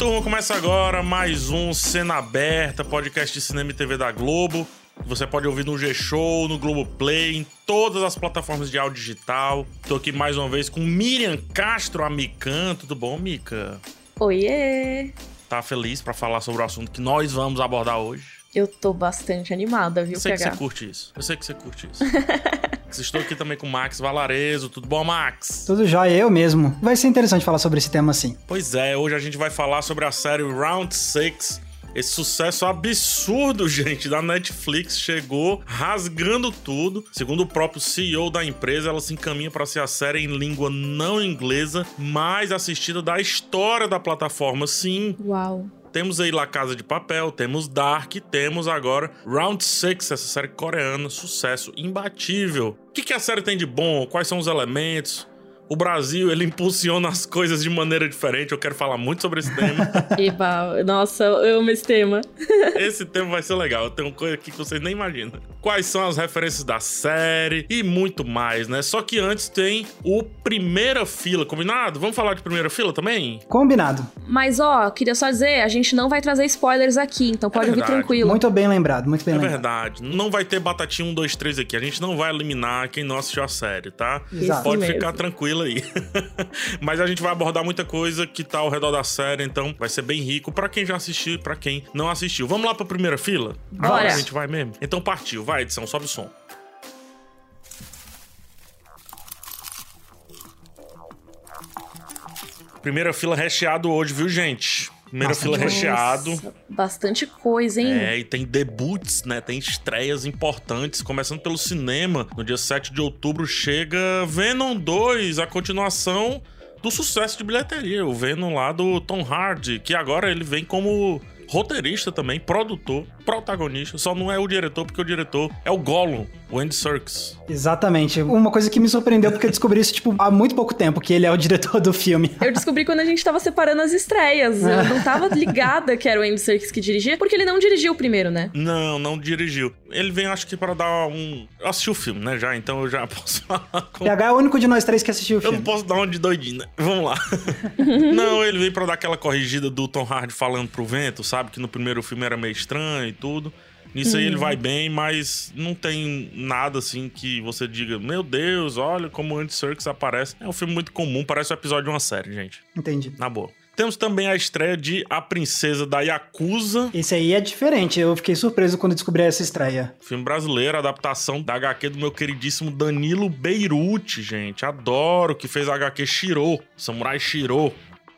Turma, começa agora mais um Cena Aberta, podcast de cinema e TV da Globo. Você pode ouvir no G-Show, no Globoplay, em todas as plataformas de áudio digital. Tô aqui mais uma vez com Miriam Castro, a Mikan. Tudo bom, Mica? Oiê! Tá feliz pra falar sobre o assunto que nós vamos abordar hoje? Eu tô bastante animada, viu, Eu sei que PH? você curte isso. Eu sei que você curte isso. Estou aqui também com o Max Valarezo. Tudo bom, Max? Tudo jóia, eu mesmo. Vai ser interessante falar sobre esse tema assim. Pois é, hoje a gente vai falar sobre a série Round 6. Esse sucesso absurdo, gente, da Netflix chegou rasgando tudo. Segundo o próprio CEO da empresa, ela se encaminha para ser a série em língua não inglesa mais assistida da história da plataforma. Sim, Uau. Temos aí La Casa de Papel, temos Dark, temos agora Round 6, essa série coreana, sucesso imbatível. O que, que a série tem de bom? Quais são os elementos? O Brasil, ele impulsiona as coisas de maneira diferente. Eu quero falar muito sobre esse tema. Eba, nossa, eu amo esse tema. esse tema vai ser legal. Eu tenho coisa aqui que vocês nem imaginam. Quais são as referências da série e muito mais, né? Só que antes tem o Primeira Fila, combinado? Vamos falar de Primeira Fila também? Combinado. Mas ó, queria só dizer, a gente não vai trazer spoilers aqui, então pode ouvir verdade. tranquilo. Muito bem lembrado, muito bem É lembrado. verdade. Não vai ter batatinha 1, 2, 3 aqui. A gente não vai eliminar quem não assistiu a série, tá? Exato. Pode mesmo. ficar tranquilo aí. Mas a gente vai abordar muita coisa que tá ao redor da série, então vai ser bem rico pra quem já assistiu e pra quem não assistiu. Vamos lá pra primeira fila? Bora. Agora a gente vai mesmo? Então partiu. Vai, edição, sobe o som. Primeira fila recheado hoje, viu, gente? Primeira Nossa, fila recheado. Bastante coisa, hein? É, e tem debuts, né? Tem estreias importantes, começando pelo cinema. No dia 7 de outubro chega Venom 2, a continuação do sucesso de bilheteria. O Venom lá do Tom Hardy, que agora ele vem como roteirista também, produtor, protagonista. Só não é o diretor, porque o diretor é o Gollum, o Andy Serkis. Exatamente. Uma coisa que me surpreendeu, porque eu descobri isso, tipo, há muito pouco tempo, que ele é o diretor do filme. Eu descobri quando a gente tava separando as estreias. Eu não tava ligada que era o Andy Serkis que dirigia, porque ele não dirigiu o primeiro, né? Não, não dirigiu. Ele vem, acho que, para dar um. Eu assisti o filme, né? Já, então eu já posso falar com PH é o único de nós três que assistiu o Eu não filme. posso dar uma de doidinho, né? Vamos lá. não, ele veio pra dar aquela corrigida do Tom Hardy falando pro vento, sabe? Que no primeiro filme era meio estranho e tudo. Nisso aí ele vai bem, mas não tem nada assim que você diga, meu Deus, olha como o Andy Serkis aparece. É um filme muito comum, parece um episódio de uma série, gente. Entendi. Na boa. Temos também a estreia de A Princesa da Yakuza, Esse aí é diferente, eu fiquei surpreso quando descobri essa estreia. Filme brasileiro, adaptação da HQ do meu queridíssimo Danilo Beirute, gente. Adoro, que fez a HQ Shiro, Samurai Shiro.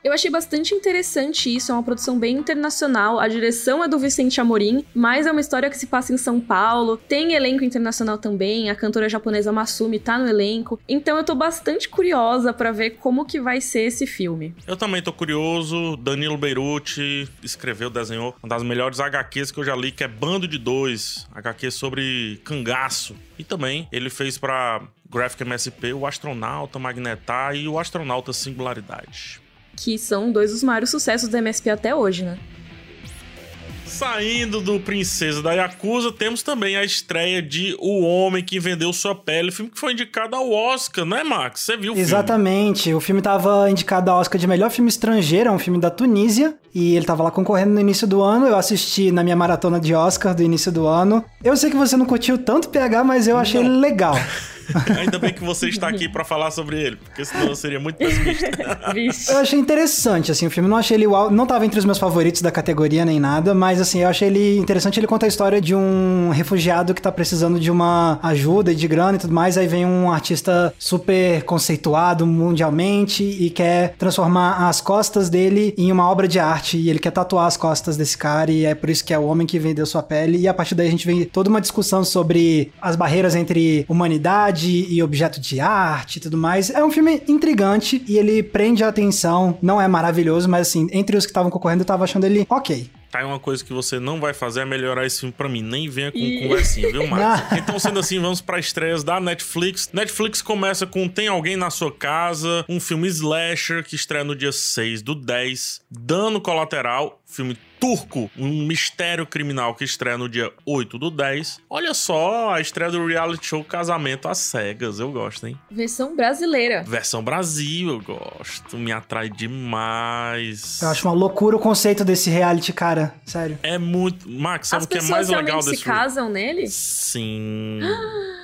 Eu achei bastante interessante isso, é uma produção bem internacional. A direção é do Vicente Amorim, mas é uma história que se passa em São Paulo. Tem elenco internacional também, a cantora japonesa Masumi tá no elenco. Então eu tô bastante curiosa pra ver como que vai ser esse filme. Eu também tô curioso. Danilo Beirute escreveu, desenhou uma das melhores HQs que eu já li, que é Bando de Dois. HQ sobre cangaço. E também ele fez pra Graphic MSP o Astronauta Magnetar e o Astronauta Singularidade. Que são dois dos maiores sucessos da MSP até hoje, né? Saindo do Princesa da Yakuza, temos também a estreia de O Homem que Vendeu Sua Pele, filme que foi indicado ao Oscar, né, Max? Você viu o filme? Exatamente. O filme tava indicado a Oscar de melhor filme estrangeiro, é um filme da Tunísia. E ele tava lá concorrendo no início do ano. Eu assisti na minha maratona de Oscar do início do ano. Eu sei que você não curtiu tanto PH, mas eu achei ele legal. Ainda bem que você está aqui pra falar sobre ele, porque senão eu seria muito pessimista. Eu achei interessante, assim, o filme. Não achei ele uau, não tava entre os meus favoritos da categoria nem nada, mas assim, eu achei ele interessante. Ele conta a história de um refugiado que tá precisando de uma ajuda e de grana e tudo mais. Aí vem um artista super conceituado mundialmente e quer transformar as costas dele em uma obra de arte. E ele quer tatuar as costas desse cara, e é por isso que é o homem que vendeu sua pele. E a partir daí a gente vem toda uma discussão sobre as barreiras entre humanidade e objeto de arte e tudo mais. É um filme intrigante e ele prende a atenção. Não é maravilhoso, mas assim, entre os que estavam concorrendo, eu tava achando ele ok. Tá aí uma coisa que você não vai fazer é melhorar esse filme pra mim. Nem venha com Ih. conversinha, viu, Max? Ah. então, sendo assim, vamos pra estreias da Netflix. Netflix começa com Tem Alguém na Sua Casa, um filme slasher que estreia no dia 6 do 10. Dano Colateral, filme turco, um mistério criminal que estreia no dia 8 do 10. Olha só a estreia do reality show Casamento às Cegas. Eu gosto, hein? Versão brasileira. Versão Brasil, eu gosto. Me atrai demais. Eu acho uma loucura o conceito desse reality, cara. Sério. É muito. Max, sabe As o que é pessoas mais legal realmente desse se casam nele? Sim.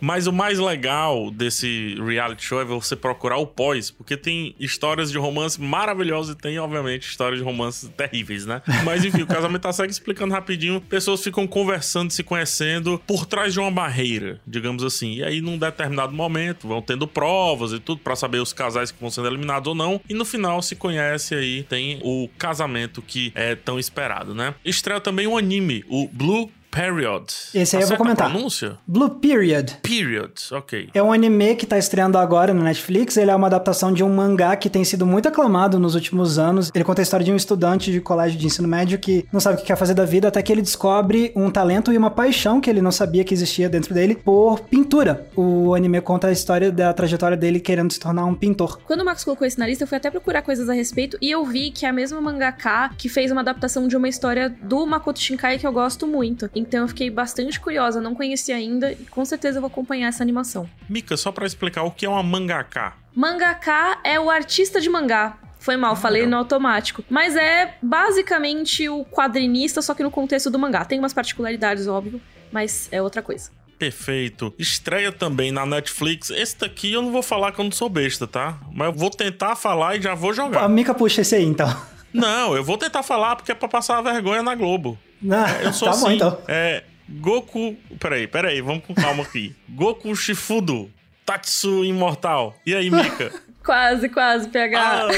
Mas o mais legal desse reality show é você procurar o pós, porque tem histórias de romance maravilhosas e tem, obviamente, histórias de romance terríveis, né? Mas enfim, o casamento tá segue explicando rapidinho. Pessoas ficam conversando, se conhecendo por trás de uma barreira, digamos assim. E aí, num determinado momento, vão tendo provas e tudo para saber os casais que vão sendo eliminados ou não. E no final se conhece aí, tem o casamento que é tão esperado, né? Estreia também um anime, o Blue Period. Esse aí eu vou comentar. pronúncia? Blue Period. Period, ok. É um anime que tá estreando agora no Netflix. Ele é uma adaptação de um mangá que tem sido muito aclamado nos últimos anos. Ele conta a história de um estudante de colégio de ensino médio que não sabe o que quer fazer da vida até que ele descobre um talento e uma paixão que ele não sabia que existia dentro dele por pintura. O anime conta a história da trajetória dele querendo se tornar um pintor. Quando o Max colocou isso na lista, eu fui até procurar coisas a respeito e eu vi que é a mesma mangaka que fez uma adaptação de uma história do Makoto Shinkai que eu gosto muito. Então eu fiquei bastante curiosa, não conhecia ainda e com certeza eu vou acompanhar essa animação. Mika, só pra explicar o que é uma mangaka. Mangaka é o artista de mangá. Foi mal, falei no automático. Mas é basicamente o quadrinista, só que no contexto do mangá. Tem umas particularidades, óbvio, mas é outra coisa. Perfeito. Estreia também na Netflix. Esse daqui eu não vou falar que eu não sou besta, tá? Mas eu vou tentar falar e já vou A jogar. Mika puxa esse aí, então. Não, eu vou tentar falar porque é pra passar a vergonha na Globo. Ah, Eu sou tá assim. bom, então. É. Goku. Peraí, peraí, vamos com calma aqui. Goku Shifudo. Tatsu Imortal. E aí, Mika? Quase, quase, PH. Ah,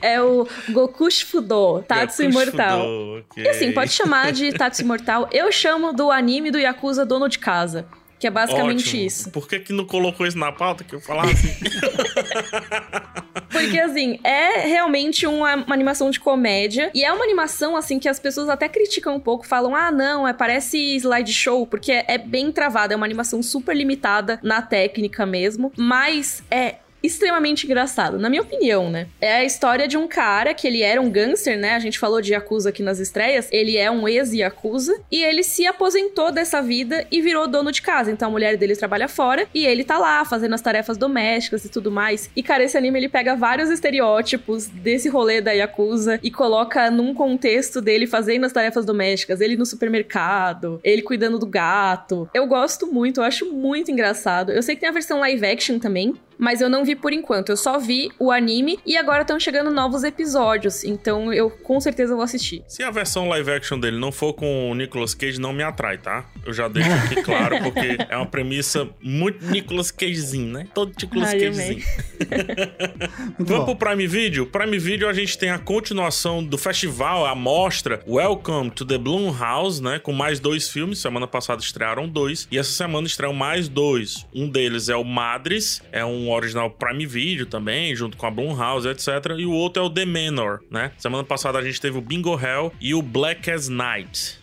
É o Goku Shifudo, Tatsu Goku Imortal. Shifudo, ok. E assim, pode chamar de Tatsu Imortal. Eu chamo do anime do Yakuza Dono de Casa. Que é basicamente Ótimo. isso. Por que, que não colocou isso na pauta que eu falava assim? Porque, assim, é realmente uma, uma animação de comédia. E é uma animação, assim, que as pessoas até criticam um pouco. Falam, ah, não, é, parece slideshow. Porque é, é bem travada. É uma animação super limitada na técnica mesmo. Mas é extremamente engraçado, na minha opinião, né? É a história de um cara que ele era um gangster, né? A gente falou de Yakuza aqui nas estreias. Ele é um ex-Yakuza e ele se aposentou dessa vida e virou dono de casa. Então a mulher dele trabalha fora e ele tá lá fazendo as tarefas domésticas e tudo mais. E cara, esse anime ele pega vários estereótipos desse rolê da Yakuza e coloca num contexto dele fazendo as tarefas domésticas, ele no supermercado, ele cuidando do gato. Eu gosto muito, eu acho muito engraçado. Eu sei que tem a versão live action também, mas eu não vi por enquanto. Eu só vi o anime e agora estão chegando novos episódios. Então eu com certeza vou assistir. Se a versão live action dele não for com o Nicolas Cage, não me atrai, tá? Eu já deixo aqui claro, porque é uma premissa muito Nicolas Cagezinho, né? Todo Nicolas Ai, Cagezinho. Vamos bom. pro Prime Video? Prime Video a gente tem a continuação do festival, a mostra Welcome to the Bloom House, né? Com mais dois filmes. Semana passada estrearam dois. E essa semana estreiam mais dois. Um deles é o Madres, é um original Prime Video também, junto com a Blumhouse, etc. E o outro é o The Manor, né? Semana passada a gente teve o Bingo Hell e o Black as Night.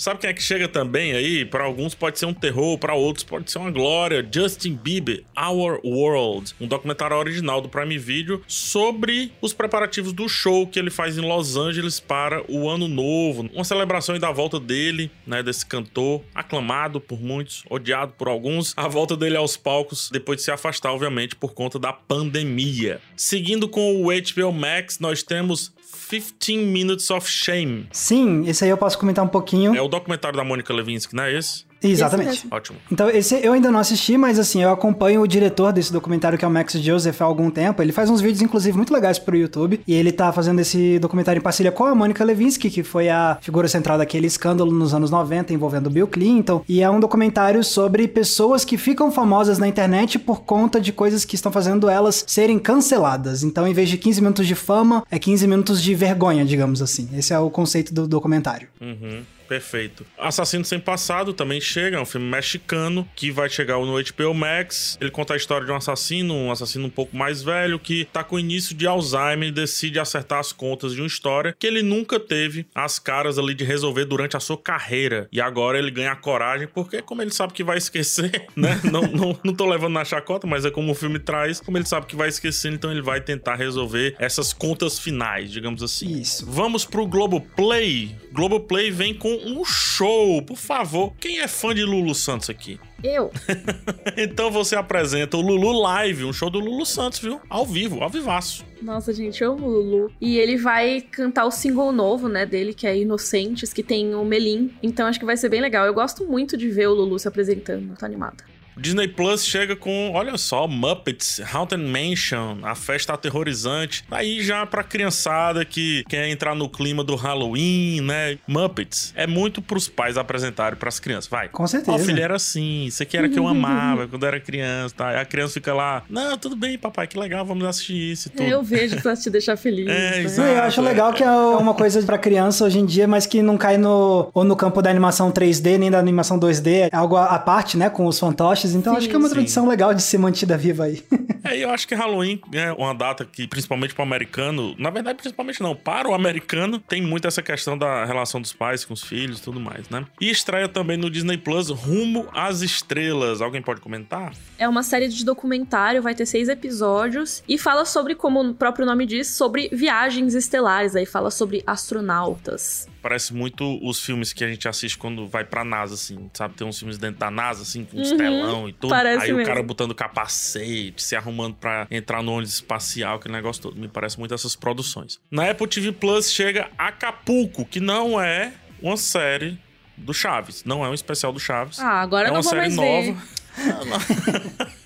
Sabe quem é que chega também aí? Para alguns pode ser um terror, para outros pode ser uma glória. Justin Bieber, Our World, um documentário original do Prime Video sobre os preparativos do show que ele faz em Los Angeles para o Ano Novo, uma celebração da volta dele, né, desse cantor aclamado por muitos, odiado por alguns, a volta dele aos palcos depois de se afastar, obviamente, por conta da pandemia. Seguindo com o HBO Max, nós temos 15 Minutes of Shame. Sim, esse aí eu posso comentar um pouquinho. É o documentário da Mônica Levinsky, não é esse? Exatamente. Ótimo. Então, esse eu ainda não assisti, mas assim, eu acompanho o diretor desse documentário, que é o Max Joseph, há algum tempo. Ele faz uns vídeos, inclusive, muito legais pro YouTube. E ele tá fazendo esse documentário em parceria com a Monica Lewinsky, que foi a figura central daquele escândalo nos anos 90 envolvendo o Bill Clinton. E é um documentário sobre pessoas que ficam famosas na internet por conta de coisas que estão fazendo elas serem canceladas. Então, em vez de 15 minutos de fama, é 15 minutos de vergonha, digamos assim. Esse é o conceito do documentário. Uhum. Perfeito. Assassino Sem Passado também chega, é um filme mexicano que vai chegar no HBO Max. Ele conta a história de um assassino, um assassino um pouco mais velho, que tá com início de Alzheimer e decide acertar as contas de uma história que ele nunca teve as caras ali de resolver durante a sua carreira. E agora ele ganha a coragem, porque como ele sabe que vai esquecer, né? Não, não, não tô levando na chacota, mas é como o filme traz, como ele sabe que vai esquecer, então ele vai tentar resolver essas contas finais, digamos assim. Isso. Vamos pro Globoplay. Globoplay vem com um show, por favor. Quem é fã de Lulu Santos aqui? Eu. então você apresenta o Lulu Live, um show do Lulu Santos, viu? Ao vivo, ao vivaço. Nossa, gente, eu amo o Lulu. E ele vai cantar o single novo, né, dele, que é Inocentes, que tem o Melim. Então acho que vai ser bem legal. Eu gosto muito de ver o Lulu se apresentando. Tô animada. Disney Plus chega com, olha só, Muppets, Haunted Mansion, a festa aterrorizante. Aí já pra criançada que quer entrar no clima do Halloween, né? Muppets é muito pros pais apresentarem pras crianças. Vai. Com certeza. Ó, filho, era assim. Isso aqui era que eu amava quando era criança, tá? Aí a criança fica lá, não, tudo bem, papai, que legal, vamos assistir isso e tudo. É, eu vejo pra te deixar feliz. É, né? eu acho legal que é uma coisa pra criança hoje em dia, mas que não cai no ou no campo da animação 3D, nem da animação 2D. É algo à parte, né? Com os fantoches. Então Sim, acho que é uma sim. tradição legal de ser mantida viva aí. É, eu acho que Halloween é uma data que, principalmente para o americano, na verdade, principalmente não, para o americano, tem muito essa questão da relação dos pais com os filhos e tudo mais, né? E estreia também no Disney Plus Rumo às Estrelas. Alguém pode comentar? É uma série de documentário, vai ter seis episódios e fala sobre, como o próprio nome diz, sobre viagens estelares. Aí fala sobre astronautas. Parece muito os filmes que a gente assiste quando vai pra NASA, assim, sabe? Tem uns filmes dentro da NASA, assim, com uns telão e tudo. Uhum. Aí o mesmo. cara botando capacete, se arrumando pra entrar no ônibus espacial, aquele negócio todo. Me parece muito essas produções. Na Apple TV Plus chega Acapulco, que não é uma série do Chaves. Não é um especial do Chaves. Ah, agora é não vou série mais nova. ver.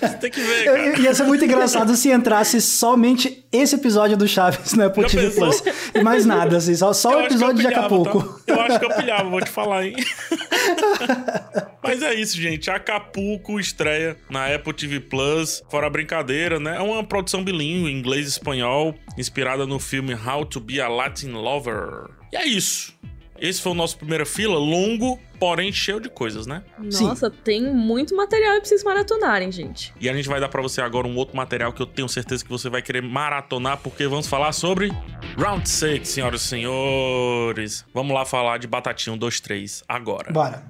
Você tem que ver, cara. Ia ser muito engraçado se entrasse somente esse episódio do Chaves no Apple TV? Plus. E mais nada, assim, só, só o episódio de pilhava, Acapulco. tá? Eu acho que eu pilhava, vou te falar, hein? Mas é isso, gente. Acapulco estreia na Apple TV Plus. Fora a brincadeira, né? É uma produção bilíngue, inglês e espanhol, inspirada no filme How to Be a Latin Lover. E é isso. Esse foi o nosso primeira fila, longo, porém cheio de coisas, né? Nossa, tem muito material aí pra vocês maratonarem, gente. E a gente vai dar pra você agora um outro material que eu tenho certeza que você vai querer maratonar, porque vamos falar sobre Round 6, senhoras e senhores. Vamos lá falar de Batatinha 1, 2, 3 agora. Bora.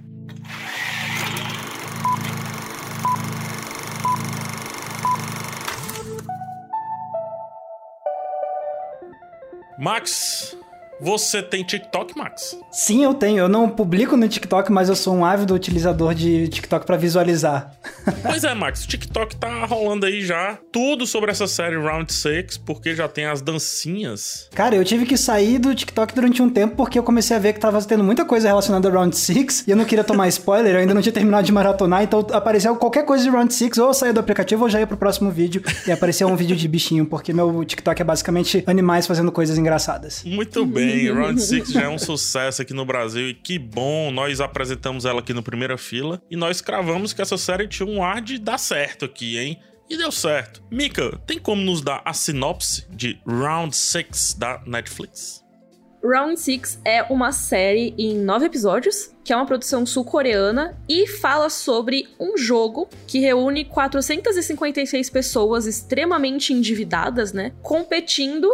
Max, você tem TikTok, Max? Sim, eu tenho. Eu não publico no TikTok, mas eu sou um ávido utilizador de TikTok pra visualizar. pois é, Max, o TikTok tá rolando aí já tudo sobre essa série Round 6, porque já tem as dancinhas. Cara, eu tive que sair do TikTok durante um tempo porque eu comecei a ver que tava tendo muita coisa relacionada a Round 6 e eu não queria tomar spoiler, eu ainda não tinha terminado de maratonar, então apareceu qualquer coisa de Round 6, ou eu saía do aplicativo ou já ia pro próximo vídeo e apareceu um vídeo de bichinho, porque meu TikTok é basicamente animais fazendo coisas engraçadas. Muito bem, Round 6 já é um sucesso aqui no Brasil e que bom, nós apresentamos ela aqui no Primeira Fila e nós cravamos que essa série tinha um ar de dar certo aqui, hein? E deu certo. Mika, tem como nos dar a sinopse de Round 6 da Netflix? Round Six é uma série em nove episódios, que é uma produção sul-coreana e fala sobre um jogo que reúne 456 pessoas extremamente endividadas, né, competindo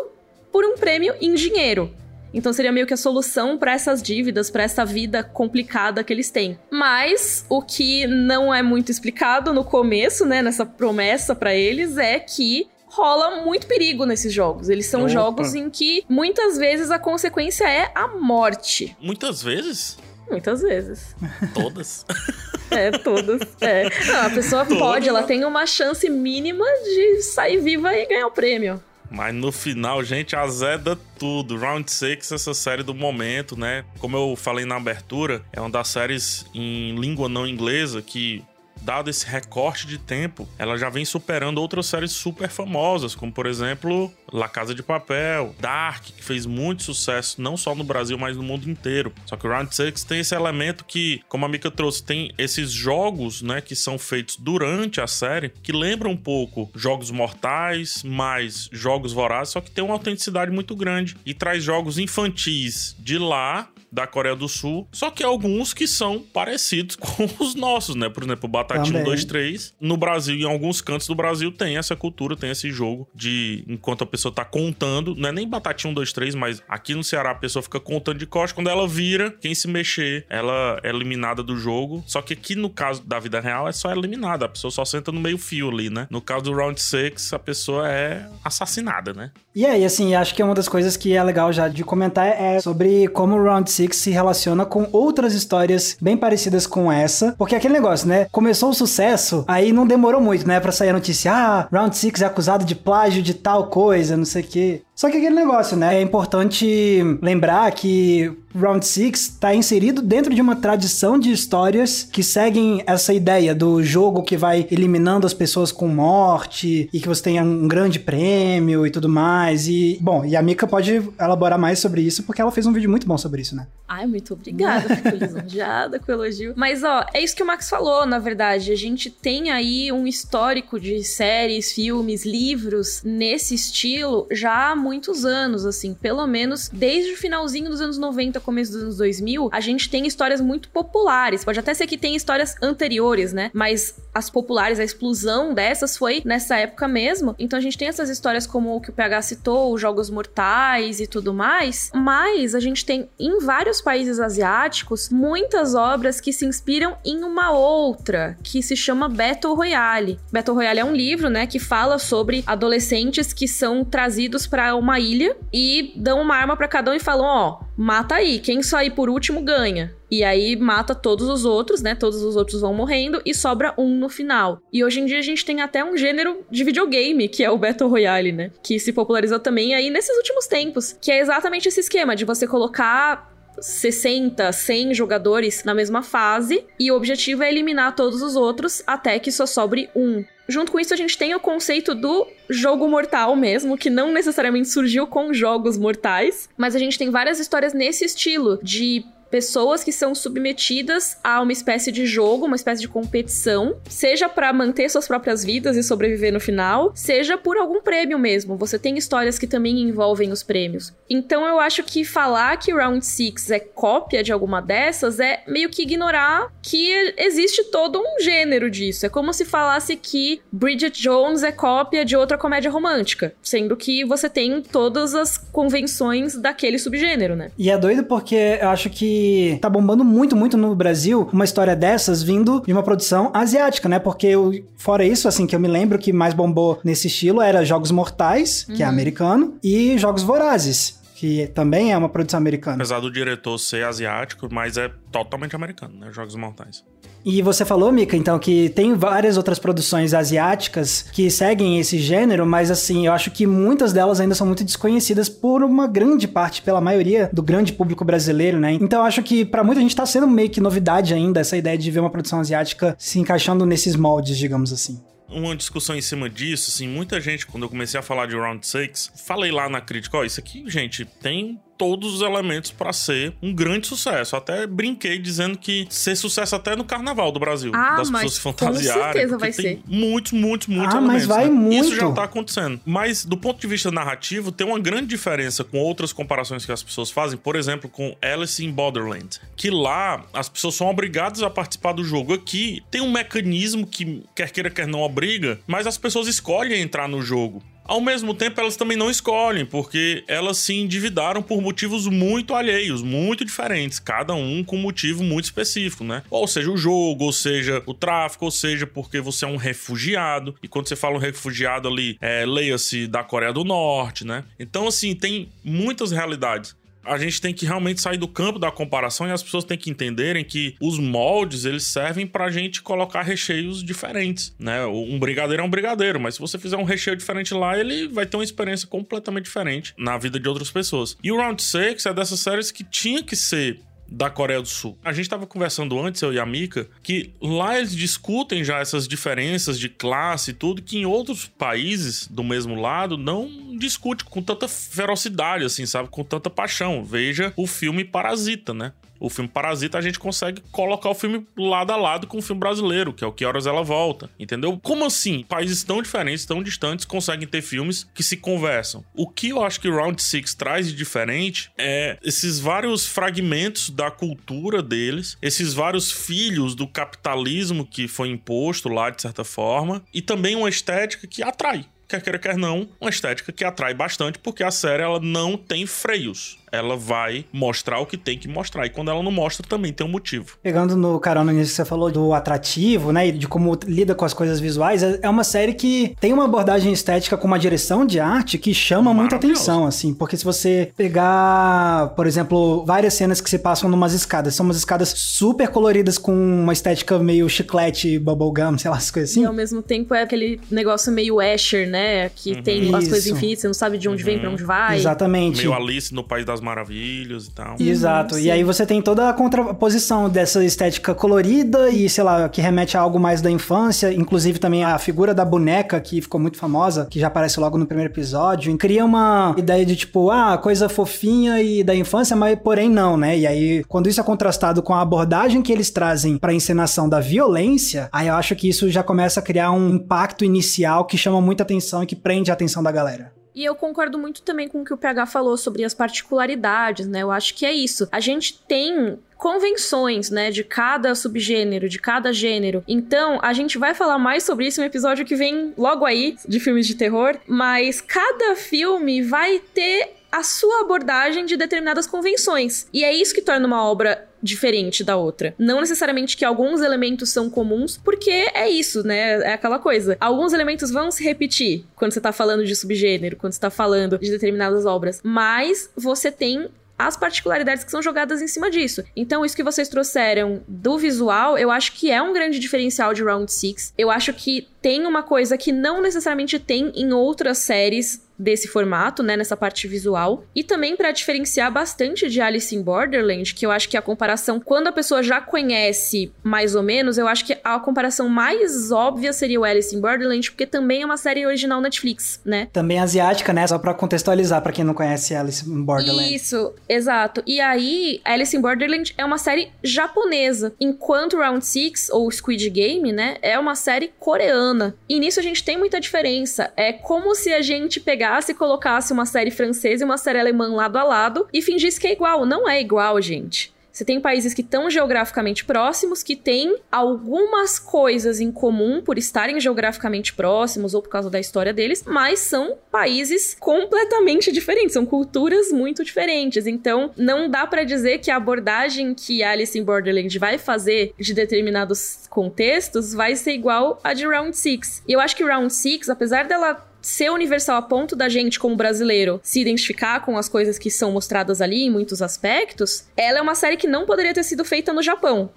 por um prêmio em dinheiro. Então seria meio que a solução para essas dívidas, para essa vida complicada que eles têm. Mas o que não é muito explicado no começo, né, nessa promessa para eles é que rola muito perigo nesses jogos. Eles são Opa. jogos em que muitas vezes a consequência é a morte. Muitas vezes? Muitas vezes. Todas? É, todas. É. Não, a pessoa Todas, pode, ela né? tem uma chance mínima de sair viva e ganhar o prêmio. Mas no final, gente, azeda tudo. Round 6, essa série do momento, né? Como eu falei na abertura, é uma das séries em língua não inglesa que. Dado esse recorte de tempo, ela já vem superando outras séries super famosas, como por exemplo La Casa de Papel, Dark, que fez muito sucesso não só no Brasil, mas no mundo inteiro. Só que o Round 6 tem esse elemento que, como a Mika trouxe, tem esses jogos, né, que são feitos durante a série, que lembram um pouco jogos mortais, mais jogos vorazes, só que tem uma autenticidade muito grande e traz jogos infantis de lá da Coreia do Sul, só que alguns que são parecidos com os nossos, né? Por exemplo, Batatinha Também. 2, 3. No Brasil, em alguns cantos do Brasil, tem essa cultura, tem esse jogo de enquanto a pessoa tá contando, não é nem Batatinha 1, 2, 3, mas aqui no Ceará a pessoa fica contando de costas, quando ela vira, quem se mexer, ela é eliminada do jogo. Só que aqui no caso da vida real é só eliminada, a pessoa só senta no meio fio ali, né? No caso do Round 6, a pessoa é assassinada, né? E aí, assim, acho que uma das coisas que é legal já de comentar é sobre como o Round 6 se relaciona com outras histórias bem parecidas com essa. Porque aquele negócio, né? Começou o sucesso, aí não demorou muito, né? Pra sair a notícia, ah, Round 6 é acusado de plágio de tal coisa, não sei o quê. Só que aquele negócio, né? É importante lembrar que Round 6 está inserido dentro de uma tradição de histórias que seguem essa ideia do jogo que vai eliminando as pessoas com morte e que você tenha um grande prêmio e tudo mais. E, bom, e a Mika pode elaborar mais sobre isso porque ela fez um vídeo muito bom sobre isso, né? Ai, muito obrigada. Fico lisonjeada com o elogio. Mas, ó, é isso que o Max falou, na verdade. A gente tem aí um histórico de séries, filmes, livros nesse estilo já há muitos anos, assim. Pelo menos desde o finalzinho dos anos 90, começo dos anos 2000, a gente tem histórias muito populares. Pode até ser que tenha histórias anteriores, né? Mas as populares, a explosão dessas foi nessa época mesmo. Então a gente tem essas histórias como o que o PH citou, os Jogos Mortais e tudo mais. Mas a gente tem em vários países asiáticos muitas obras que se inspiram em uma outra, que se chama Battle Royale. Battle Royale é um livro, né, que fala sobre adolescentes que são trazidos para uma ilha e dão uma arma para cada um e falam, ó, mata aí, quem sair por último ganha. E aí mata todos os outros, né? Todos os outros vão morrendo e sobra um no final. E hoje em dia a gente tem até um gênero de videogame, que é o Battle Royale, né? Que se popularizou também aí nesses últimos tempos. Que é exatamente esse esquema de você colocar 60, 100 jogadores na mesma fase e o objetivo é eliminar todos os outros até que só sobre um. Junto com isso, a gente tem o conceito do jogo mortal mesmo, que não necessariamente surgiu com jogos mortais, mas a gente tem várias histórias nesse estilo de pessoas que são submetidas a uma espécie de jogo, uma espécie de competição, seja para manter suas próprias vidas e sobreviver no final, seja por algum prêmio mesmo. Você tem histórias que também envolvem os prêmios. Então eu acho que falar que Round 6 é cópia de alguma dessas é meio que ignorar que existe todo um gênero disso. É como se falasse que Bridget Jones é cópia de outra comédia romântica, sendo que você tem todas as convenções daquele subgênero, né? E é doido porque eu acho que tá bombando muito, muito no Brasil uma história dessas vindo de uma produção asiática, né? Porque eu, fora isso, assim, que eu me lembro que mais bombou nesse estilo era Jogos Mortais, que é americano, e Jogos Vorazes. Que também é uma produção americana. Apesar do diretor ser asiático, mas é totalmente americano, né? Jogos Mortais. E você falou, Mika, então, que tem várias outras produções asiáticas que seguem esse gênero, mas assim, eu acho que muitas delas ainda são muito desconhecidas por uma grande parte, pela maioria do grande público brasileiro, né? Então eu acho que para muita gente tá sendo meio que novidade ainda essa ideia de ver uma produção asiática se encaixando nesses moldes, digamos assim uma discussão em cima disso, assim, muita gente, quando eu comecei a falar de Round 6, falei lá na crítica, ó, isso aqui, gente, tem todos os elementos para ser um grande sucesso. Até brinquei dizendo que ser sucesso até no carnaval do Brasil. Ah, das mas pessoas se fantasiarem. Com certeza vai tem ser. Muitos, muitos, muitos ah, elementos. Mas vai né? muito. Isso já tá acontecendo. Mas do ponto de vista narrativo, tem uma grande diferença com outras comparações que as pessoas fazem. Por exemplo, com Alice in Borderland. Que lá as pessoas são obrigadas a participar do jogo. Aqui tem um mecanismo que, quer queira, quer não, obriga, mas as pessoas escolhem entrar no jogo. Ao mesmo tempo, elas também não escolhem, porque elas se endividaram por motivos muito alheios, muito diferentes, cada um com um motivo muito específico, né? Ou seja, o jogo, ou seja, o tráfico, ou seja, porque você é um refugiado. E quando você fala um refugiado ali, é, leia-se da Coreia do Norte, né? Então, assim, tem muitas realidades a gente tem que realmente sair do campo da comparação e as pessoas têm que entenderem que os moldes eles servem pra gente colocar recheios diferentes, né? Um brigadeiro é um brigadeiro, mas se você fizer um recheio diferente lá, ele vai ter uma experiência completamente diferente na vida de outras pessoas. E o Round 6 é dessas séries que tinha que ser da Coreia do Sul. A gente estava conversando antes, eu e a Mika, que lá eles discutem já essas diferenças de classe e tudo, que em outros países do mesmo lado não discute com tanta ferocidade, assim, sabe? Com tanta paixão. Veja o filme Parasita, né? O filme Parasita, a gente consegue colocar o filme lado a lado com o filme brasileiro, que é o Que Horas Ela Volta, entendeu? Como assim? Países tão diferentes, tão distantes, conseguem ter filmes que se conversam. O que eu acho que Round Six traz de diferente é esses vários fragmentos da cultura deles, esses vários filhos do capitalismo que foi imposto lá, de certa forma, e também uma estética que atrai quer queira, quer não, uma estética que atrai bastante, porque a série ela não tem freios ela vai mostrar o que tem que mostrar. E quando ela não mostra, também tem um motivo. Pegando no carona nisso que você falou do atrativo, né? E de como lida com as coisas visuais, é, é uma série que tem uma abordagem estética com uma direção de arte que chama muita atenção, assim. Porque se você pegar, por exemplo, várias cenas que se passam numas escadas, são umas escadas super coloridas com uma estética meio chiclete, bubblegum, sei lá, as coisas assim. E ao mesmo tempo é aquele negócio meio Asher, né? Que uhum. tem as coisas infinitas, você não sabe de onde uhum. vem, para onde vai. Exatamente. Meio Alice no País das das Maravilhas e tal. Exato. Hum, e aí você tem toda a contraposição dessa estética colorida e, sei lá, que remete a algo mais da infância, inclusive também a figura da boneca que ficou muito famosa, que já aparece logo no primeiro episódio, cria uma ideia de tipo, ah, coisa fofinha e da infância, mas porém não, né? E aí, quando isso é contrastado com a abordagem que eles trazem para encenação da violência, aí eu acho que isso já começa a criar um impacto inicial que chama muita atenção e que prende a atenção da galera. E eu concordo muito também com o que o PH falou sobre as particularidades, né? Eu acho que é isso. A gente tem convenções, né, de cada subgênero, de cada gênero. Então, a gente vai falar mais sobre isso no episódio que vem logo aí, de filmes de terror, mas cada filme vai ter a sua abordagem de determinadas convenções. E é isso que torna uma obra diferente da outra. Não necessariamente que alguns elementos são comuns, porque é isso, né? É aquela coisa. Alguns elementos vão se repetir quando você tá falando de subgênero, quando você tá falando de determinadas obras, mas você tem as particularidades que são jogadas em cima disso. Então, isso que vocês trouxeram do visual, eu acho que é um grande diferencial de Round 6. Eu acho que tem uma coisa que não necessariamente tem em outras séries desse formato, né, nessa parte visual, e também para diferenciar bastante de Alice in Borderland, que eu acho que a comparação quando a pessoa já conhece mais ou menos, eu acho que a comparação mais óbvia seria o Alice in Borderland, porque também é uma série original Netflix, né? Também asiática, né? Só para contextualizar para quem não conhece Alice in Borderland. Isso, exato. E aí, Alice in Borderland é uma série japonesa, enquanto Round Six ou Squid Game, né, é uma série coreana. E nisso a gente tem muita diferença. É como se a gente pegar pegasse e colocasse uma série francesa e uma série alemã lado a lado e fingisse que é igual. Não é igual, gente. Você tem países que estão geograficamente próximos, que têm algumas coisas em comum por estarem geograficamente próximos ou por causa da história deles, mas são países completamente diferentes, são culturas muito diferentes. Então, não dá para dizer que a abordagem que Alice in Borderland vai fazer de determinados contextos vai ser igual a de Round 6. E eu acho que Round 6, apesar dela ser universal a ponto da gente, como brasileiro, se identificar com as coisas que são mostradas ali em muitos aspectos, ela é uma série que não poderia ter sido feita no Japão.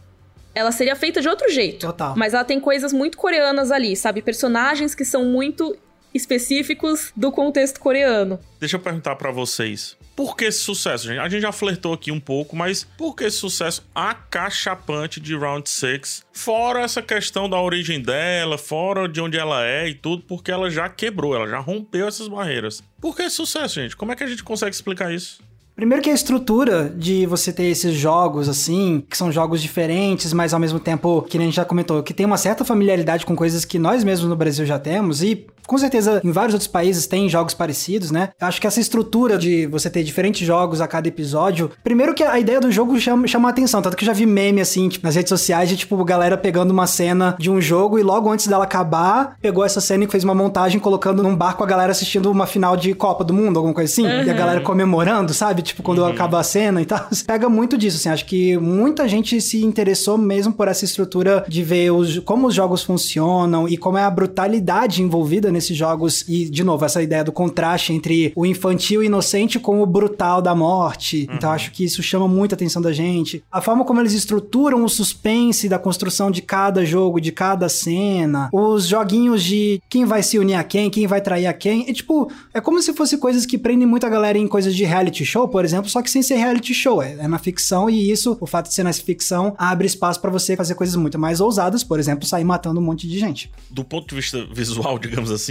Ela seria feita de outro jeito. Total. Mas ela tem coisas muito coreanas ali, sabe? Personagens que são muito específicos do contexto coreano. Deixa eu perguntar para vocês. Por que esse sucesso, gente? A gente já flertou aqui um pouco, mas por que esse sucesso acachapante de Round 6? Fora essa questão da origem dela, fora de onde ela é e tudo, porque ela já quebrou, ela já rompeu essas barreiras. Por que esse sucesso, gente? Como é que a gente consegue explicar isso? Primeiro que a estrutura de você ter esses jogos, assim, que são jogos diferentes, mas ao mesmo tempo, que nem a gente já comentou, que tem uma certa familiaridade com coisas que nós mesmos no Brasil já temos, e com certeza, em vários outros países tem jogos parecidos, né? Acho que essa estrutura de você ter diferentes jogos a cada episódio. Primeiro que a ideia do jogo chama, chama a atenção. Tanto que eu já vi meme, assim, tipo, nas redes sociais de, tipo, galera pegando uma cena de um jogo e logo antes dela acabar, pegou essa cena e fez uma montagem colocando num barco a galera assistindo uma final de Copa do Mundo, alguma coisa assim. Uhum. E a galera comemorando, sabe? Tipo, quando uhum. acaba a cena e tal. Pega muito disso, assim. Acho que muita gente se interessou mesmo por essa estrutura de ver os, como os jogos funcionam e como é a brutalidade envolvida nesses jogos. E, de novo, essa ideia do contraste entre o infantil e inocente com o brutal da morte. Uhum. Então, acho que isso chama muita atenção da gente. A forma como eles estruturam o suspense da construção de cada jogo, de cada cena. Os joguinhos de quem vai se unir a quem, quem vai trair a quem. É tipo, é como se fosse coisas que prendem muita galera em coisas de reality show, por exemplo, só que sem ser reality show. É, é na ficção e isso, o fato de ser na ficção, abre espaço para você fazer coisas muito mais ousadas, por exemplo, sair matando um monte de gente. Do ponto de vista visual, digamos assim,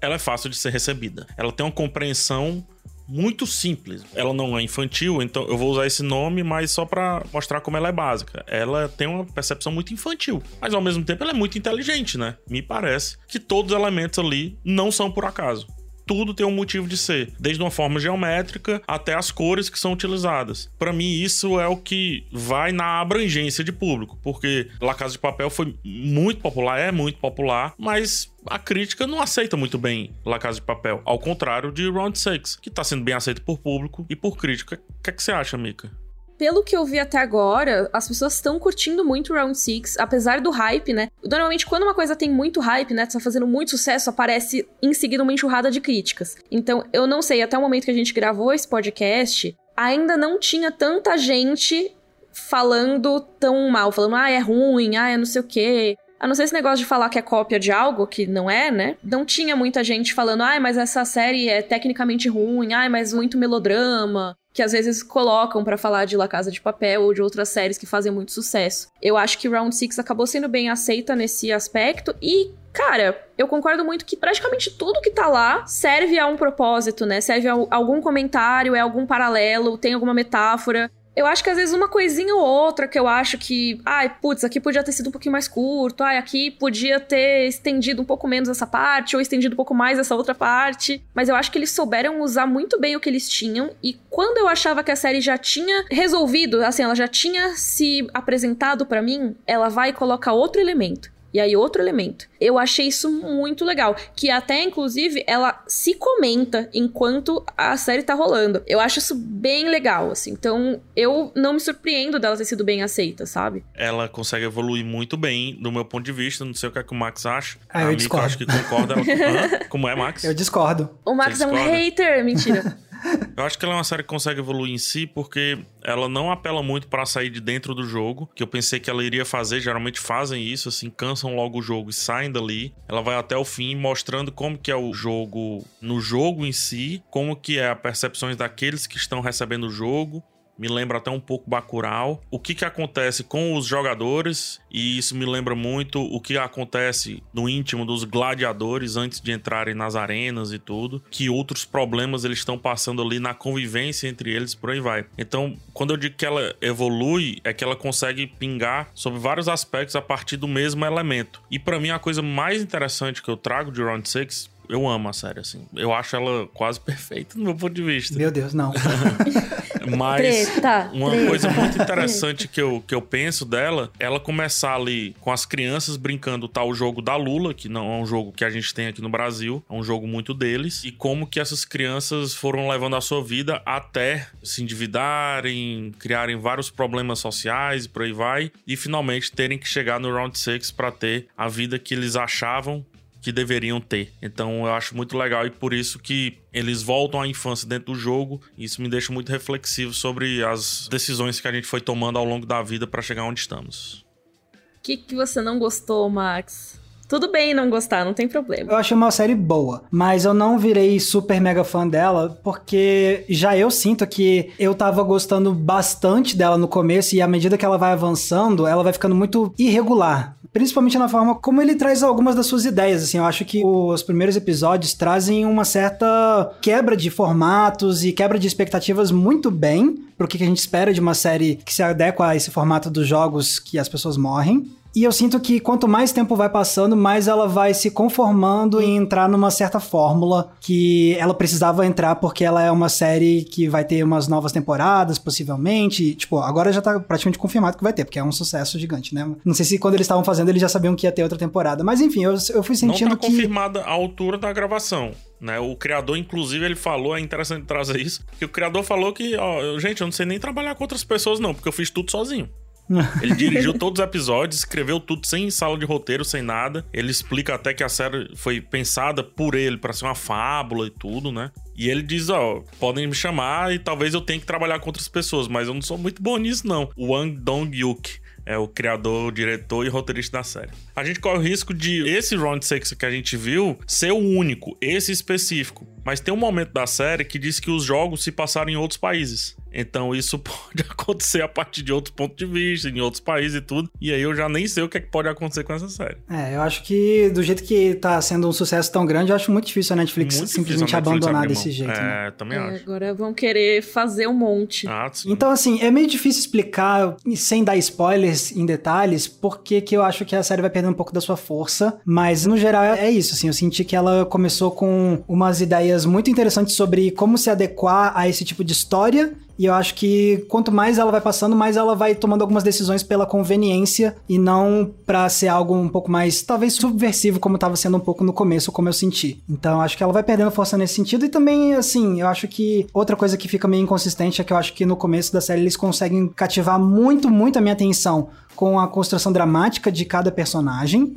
ela é fácil de ser recebida. Ela tem uma compreensão muito simples. Ela não é infantil, então eu vou usar esse nome, mas só para mostrar como ela é básica. Ela tem uma percepção muito infantil, mas ao mesmo tempo ela é muito inteligente, né? Me parece que todos os elementos ali não são por acaso tudo tem um motivo de ser, desde uma forma geométrica até as cores que são utilizadas. Para mim, isso é o que vai na abrangência de público, porque La Casa de Papel foi muito popular, é muito popular, mas a crítica não aceita muito bem La Casa de Papel, ao contrário de Round 6, que tá sendo bem aceito por público e por crítica. O que, é que você acha, Mika? Pelo que eu vi até agora, as pessoas estão curtindo muito Round 6, apesar do hype, né? Normalmente, quando uma coisa tem muito hype, né? Tá fazendo muito sucesso, aparece em seguida uma enxurrada de críticas. Então, eu não sei, até o momento que a gente gravou esse podcast, ainda não tinha tanta gente falando tão mal, falando, ah, é ruim, ah, é não sei o quê. A não ser esse negócio de falar que é cópia de algo, que não é, né? Não tinha muita gente falando, ai, mas essa série é tecnicamente ruim, ai, mas muito melodrama que às vezes colocam para falar de La Casa de Papel ou de outras séries que fazem muito sucesso. Eu acho que Round Six acabou sendo bem aceita nesse aspecto e Cara, eu concordo muito que praticamente tudo que tá lá serve a um propósito, né? Serve a algum comentário, é algum paralelo, tem alguma metáfora. Eu acho que às vezes uma coisinha ou outra que eu acho que, ai, putz, aqui podia ter sido um pouquinho mais curto, ai, aqui podia ter estendido um pouco menos essa parte, ou estendido um pouco mais essa outra parte. Mas eu acho que eles souberam usar muito bem o que eles tinham, e quando eu achava que a série já tinha resolvido, assim, ela já tinha se apresentado para mim, ela vai e coloca outro elemento. E aí, outro elemento. Eu achei isso muito legal. Que até, inclusive, ela se comenta enquanto a série tá rolando. Eu acho isso bem legal, assim. Então, eu não me surpreendo dela ter sido bem aceita, sabe? Ela consegue evoluir muito bem, do meu ponto de vista. Não sei o que, é que o Max acha. Ah, eu a discordo. acho que concorda. Ela... Como é, Max? Eu discordo. O Max é um hater. Mentira. Eu acho que ela é uma série que consegue evoluir em si porque ela não apela muito para sair de dentro do jogo, que eu pensei que ela iria fazer, geralmente fazem isso, assim, cansam logo o jogo e saem dali. Ela vai até o fim mostrando como que é o jogo no jogo em si, como que é a percepções daqueles que estão recebendo o jogo me lembra até um pouco Bacurau. O que que acontece com os jogadores, e isso me lembra muito o que acontece no íntimo dos gladiadores antes de entrarem nas arenas e tudo, que outros problemas eles estão passando ali na convivência entre eles, por aí vai. Então, quando eu digo que ela evolui, é que ela consegue pingar sobre vários aspectos a partir do mesmo elemento. E para mim a coisa mais interessante que eu trago de Round 6 eu amo a série, assim. Eu acho ela quase perfeita no meu ponto de vista. Meu Deus, não. Mas treta, uma treta, coisa muito interessante que eu, que eu penso dela, ela começar ali com as crianças brincando tal jogo da Lula, que não é um jogo que a gente tem aqui no Brasil, é um jogo muito deles, e como que essas crianças foram levando a sua vida até se endividarem, criarem vários problemas sociais e por aí vai, e finalmente terem que chegar no Round 6 para ter a vida que eles achavam que deveriam ter. Então eu acho muito legal e por isso que eles voltam à infância dentro do jogo. E isso me deixa muito reflexivo sobre as decisões que a gente foi tomando ao longo da vida para chegar onde estamos. O que, que você não gostou, Max? Tudo bem não gostar, não tem problema. Eu achei uma série boa, mas eu não virei super mega fã dela, porque já eu sinto que eu tava gostando bastante dela no começo e à medida que ela vai avançando, ela vai ficando muito irregular principalmente na forma como ele traz algumas das suas ideias, assim, eu acho que os primeiros episódios trazem uma certa quebra de formatos e quebra de expectativas muito bem pro que a gente espera de uma série que se adequa a esse formato dos jogos que as pessoas morrem. E eu sinto que quanto mais tempo vai passando, mais ela vai se conformando em entrar numa certa fórmula que ela precisava entrar porque ela é uma série que vai ter umas novas temporadas, possivelmente. Tipo, agora já tá praticamente confirmado que vai ter, porque é um sucesso gigante, né? Não sei se quando eles estavam fazendo eles já sabiam que ia ter outra temporada. Mas enfim, eu, eu fui sentindo Não tá que... confirmada a altura da gravação. Né? O criador, inclusive, ele falou, é interessante trazer isso, que o criador falou que, ó, gente, eu não sei nem trabalhar com outras pessoas, não, porque eu fiz tudo sozinho. Ele dirigiu todos os episódios, escreveu tudo sem sala de roteiro, sem nada. Ele explica até que a série foi pensada por ele para ser uma fábula e tudo, né? E ele diz, ó, podem me chamar e talvez eu tenha que trabalhar com outras pessoas, mas eu não sou muito bom nisso não. Wang Dong-yuk é o criador, diretor e roteirista da série. A gente corre o risco de esse Round 6 que a gente viu ser o único, esse específico. Mas tem um momento da série que diz que os jogos se passaram em outros países. Então isso pode acontecer a partir de outros pontos de vista, em outros países e tudo. E aí eu já nem sei o que, é que pode acontecer com essa série. É, eu acho que do jeito que tá sendo um sucesso tão grande, eu acho muito difícil a Netflix muito simplesmente Netflix abandonar desse jeito. É, né? também é, acho. Agora vão querer fazer um monte. Ah, então, assim, é meio difícil explicar, sem dar spoilers em detalhes, porque que eu acho que a série vai perder um pouco da sua força. Mas, no geral, é isso, assim. Eu senti que ela começou com umas ideias muito interessantes sobre como se adequar a esse tipo de história e eu acho que quanto mais ela vai passando, mais ela vai tomando algumas decisões pela conveniência e não para ser algo um pouco mais, talvez subversivo, como estava sendo um pouco no começo, como eu senti. Então acho que ela vai perdendo força nesse sentido. E também, assim, eu acho que outra coisa que fica meio inconsistente é que eu acho que no começo da série eles conseguem cativar muito, muito a minha atenção com a construção dramática de cada personagem.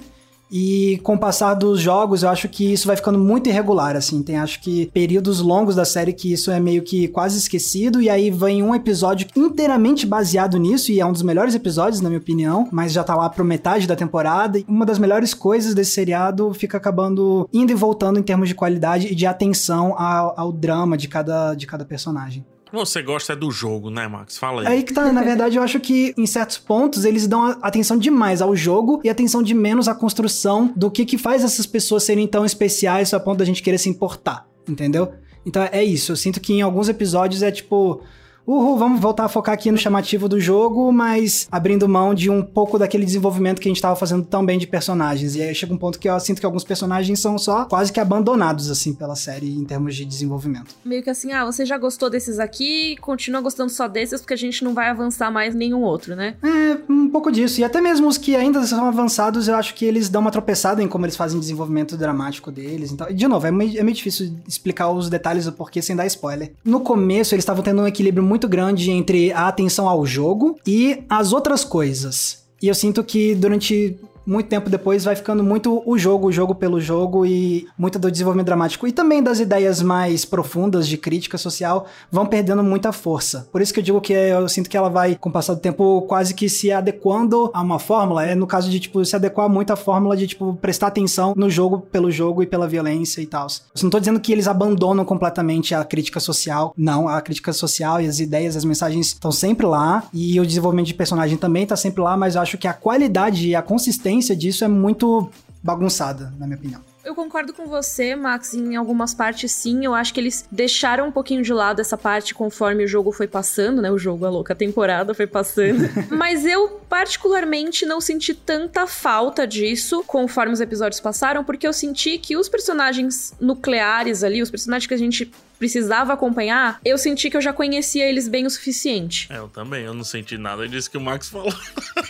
E com o passar dos jogos, eu acho que isso vai ficando muito irregular, assim. Tem acho que períodos longos da série que isso é meio que quase esquecido, e aí vem um episódio inteiramente baseado nisso, e é um dos melhores episódios, na minha opinião, mas já tá lá pro metade da temporada. E uma das melhores coisas desse seriado fica acabando indo e voltando em termos de qualidade e de atenção ao, ao drama de cada, de cada personagem. Você gosta é do jogo, né, Max? Fala aí. É aí que tá, na verdade, eu acho que em certos pontos eles dão atenção demais ao jogo e atenção de menos à construção do que que faz essas pessoas serem tão especiais a ponto da gente querer se importar, entendeu? Então é isso, eu sinto que em alguns episódios é tipo uhul, vamos voltar a focar aqui no chamativo do jogo, mas abrindo mão de um pouco daquele desenvolvimento que a gente estava fazendo tão bem de personagens. E aí chega um ponto que eu sinto que alguns personagens são só quase que abandonados, assim, pela série em termos de desenvolvimento. Meio que assim, ah, você já gostou desses aqui, continua gostando só desses, porque a gente não vai avançar mais nenhum outro, né? É, um pouco disso. E até mesmo os que ainda são avançados, eu acho que eles dão uma tropeçada em como eles fazem desenvolvimento dramático deles. Então, de novo, é meio, é meio difícil explicar os detalhes do porquê sem dar spoiler. No começo, eles estavam tendo um equilíbrio muito grande entre a atenção ao jogo e as outras coisas. E eu sinto que durante muito tempo depois vai ficando muito o jogo, o jogo pelo jogo e muito do desenvolvimento dramático e também das ideias mais profundas de crítica social vão perdendo muita força. Por isso que eu digo que eu sinto que ela vai, com o passar do tempo, quase que se adequando a uma fórmula. É no caso de, tipo, se adequar muito à fórmula de, tipo, prestar atenção no jogo pelo jogo e pela violência e tal. Eu não tô dizendo que eles abandonam completamente a crítica social. Não, a crítica social e as ideias, as mensagens estão sempre lá e o desenvolvimento de personagem também tá sempre lá, mas eu acho que a qualidade e a consistência essência disso é muito bagunçada, na minha opinião. Eu concordo com você, Max, em algumas partes sim. Eu acho que eles deixaram um pouquinho de lado essa parte conforme o jogo foi passando, né? O jogo, a louca temporada foi passando. Mas eu, particularmente, não senti tanta falta disso conforme os episódios passaram, porque eu senti que os personagens nucleares ali, os personagens que a gente precisava acompanhar, eu senti que eu já conhecia eles bem o suficiente. É, eu também, eu não senti nada disso que o Max falou.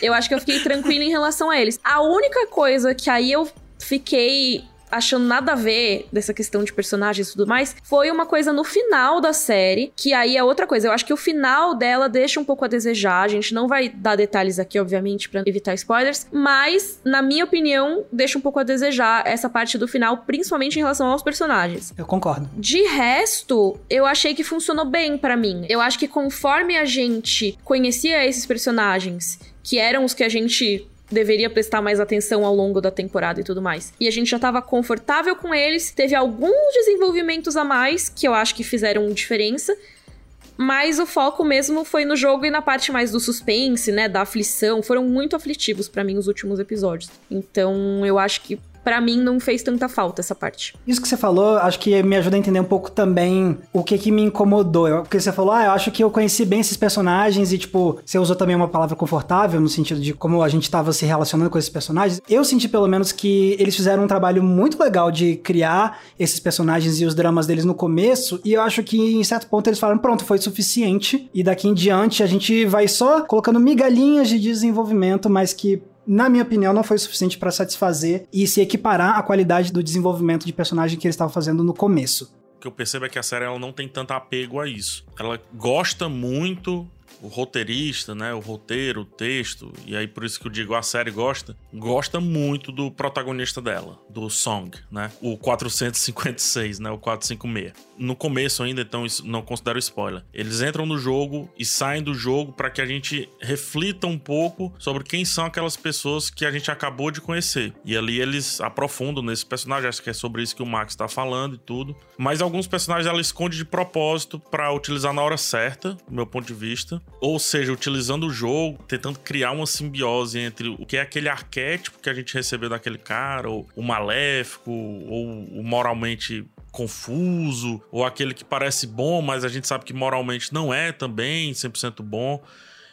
eu acho que eu fiquei tranquila em relação a eles. A única coisa que aí eu fiquei achando nada a ver dessa questão de personagens e tudo mais, foi uma coisa no final da série, que aí é outra coisa. Eu acho que o final dela deixa um pouco a desejar. A gente não vai dar detalhes aqui, obviamente, para evitar spoilers, mas, na minha opinião, deixa um pouco a desejar essa parte do final, principalmente em relação aos personagens. Eu concordo. De resto, eu achei que funcionou bem para mim. Eu acho que conforme a gente conhecia esses personagens, que eram os que a gente deveria prestar mais atenção ao longo da temporada e tudo mais. E a gente já tava confortável com eles, teve alguns desenvolvimentos a mais que eu acho que fizeram diferença. Mas o foco mesmo foi no jogo e na parte mais do suspense, né, da aflição. Foram muito aflitivos para mim os últimos episódios. Então, eu acho que para mim não fez tanta falta essa parte. Isso que você falou, acho que me ajuda a entender um pouco também o que que me incomodou. Porque você falou, ah, eu acho que eu conheci bem esses personagens e, tipo, você usou também uma palavra confortável no sentido de como a gente tava se relacionando com esses personagens. Eu senti pelo menos que eles fizeram um trabalho muito legal de criar esses personagens e os dramas deles no começo e eu acho que em certo ponto eles falaram, pronto, foi suficiente e daqui em diante a gente vai só colocando migalhinhas de desenvolvimento, mas que na minha opinião, não foi suficiente para satisfazer e se equiparar à qualidade do desenvolvimento de personagem que eles estavam fazendo no começo. O que eu percebo é que a série ela não tem tanto apego a isso. Ela gosta muito o roteirista, né, o roteiro, o texto, e aí por isso que eu digo a série gosta, gosta muito do protagonista dela, do Song, né? O 456, né, o 456. No começo ainda, então isso não considero spoiler. Eles entram no jogo e saem do jogo para que a gente reflita um pouco sobre quem são aquelas pessoas que a gente acabou de conhecer. E ali eles aprofundam nesse personagem, acho que é sobre isso que o Max tá falando e tudo. Mas alguns personagens ela esconde de propósito para utilizar na hora certa, do meu ponto de vista. Ou seja, utilizando o jogo, tentando criar uma simbiose entre o que é aquele arquétipo que a gente recebeu daquele cara, ou o maléfico, ou o moralmente confuso, ou aquele que parece bom, mas a gente sabe que moralmente não é também 100% bom.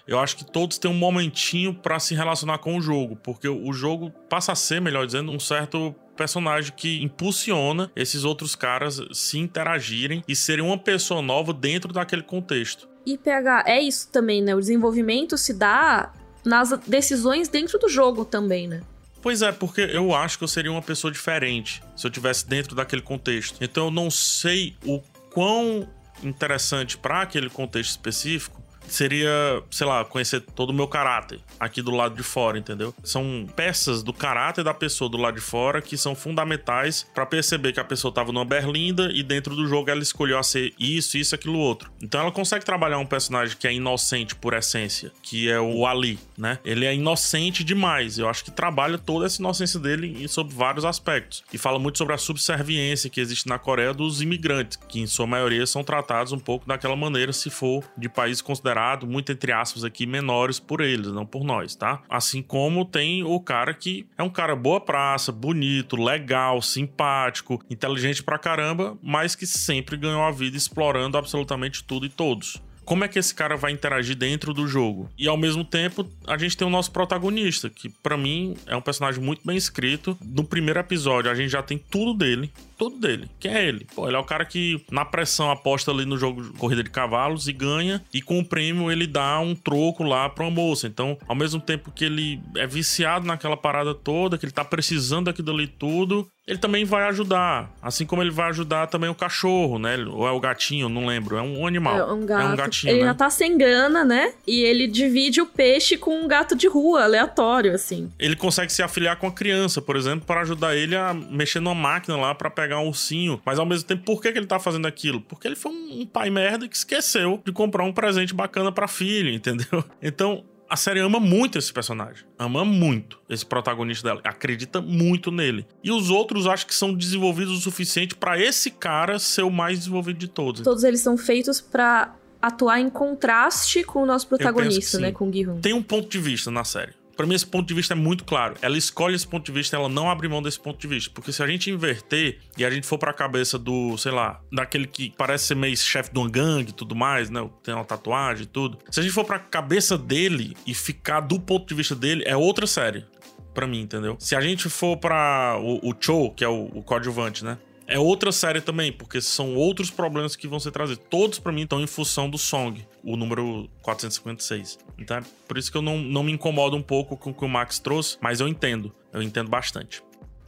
Eu acho que todos têm um momentinho para se relacionar com o jogo, porque o jogo passa a ser, melhor dizendo, um certo personagem que impulsiona esses outros caras se interagirem e serem uma pessoa nova dentro daquele contexto. E PH, é isso também, né? O desenvolvimento se dá nas decisões dentro do jogo também, né? Pois é, porque eu acho que eu seria uma pessoa diferente se eu tivesse dentro daquele contexto. Então eu não sei o quão interessante para aquele contexto específico seria, sei lá, conhecer todo o meu caráter aqui do lado de fora, entendeu? São peças do caráter da pessoa do lado de fora que são fundamentais para perceber que a pessoa tava numa berlinda e dentro do jogo ela escolheu a ser isso, isso, aquilo outro. Então ela consegue trabalhar um personagem que é inocente por essência, que é o Ali, né? Ele é inocente demais. Eu acho que trabalha toda essa inocência dele sobre vários aspectos. E fala muito sobre a subserviência que existe na Coreia dos imigrantes, que em sua maioria são tratados um pouco daquela maneira se for de países considerados muito entre aspas aqui, menores por eles, não por nós, tá? Assim como tem o cara que é um cara boa praça, bonito, legal, simpático, inteligente pra caramba, mas que sempre ganhou a vida explorando absolutamente tudo e todos como é que esse cara vai interagir dentro do jogo. E ao mesmo tempo, a gente tem o nosso protagonista, que para mim é um personagem muito bem escrito. No primeiro episódio, a gente já tem tudo dele tudo dele. Quem é ele? Pô, ele é o cara que na pressão aposta ali no jogo de corrida de cavalos e ganha. E com o prêmio ele dá um troco lá pra uma moça. Então, ao mesmo tempo que ele é viciado naquela parada toda, que ele tá precisando daquilo ali tudo, ele também vai ajudar. Assim como ele vai ajudar também o cachorro, né? Ou é o gatinho, não lembro. É um animal. É um, gato. É um gatinho. Ele né? já tá sem grana, né? E ele divide o peixe com um gato de rua, aleatório, assim. Ele consegue se afiliar com a criança, por exemplo, para ajudar ele a mexer numa máquina lá para pegar um ursinho. Mas ao mesmo tempo, por que, que ele tá fazendo aquilo? Porque ele foi um, um pai merda que esqueceu de comprar um presente bacana pra filha, entendeu? Então, a série ama muito esse personagem. Ama muito esse protagonista dela. Acredita muito nele. E os outros acho que são desenvolvidos o suficiente para esse cara ser o mais desenvolvido de todos. Todos eles são feitos para atuar em contraste com o nosso protagonista, né? Com o Gi-hun. Tem um ponto de vista na série. Para mim, esse ponto de vista é muito claro. Ela escolhe esse ponto de vista, ela não abre mão desse ponto de vista. Porque se a gente inverter e a gente for pra cabeça do, sei lá, daquele que parece ser meio chefe de uma gangue e tudo mais, né? Tem uma tatuagem e tudo. Se a gente for pra cabeça dele e ficar do ponto de vista dele, é outra série. Pra mim, entendeu? Se a gente for pra o, o Cho, que é o, o coadjuvante, né? É outra série também, porque são outros problemas que vão ser trazidos. Todos, para mim, estão em função do Song, o número 456. Então, é por isso que eu não, não me incomodo um pouco com o que o Max trouxe, mas eu entendo. Eu entendo bastante.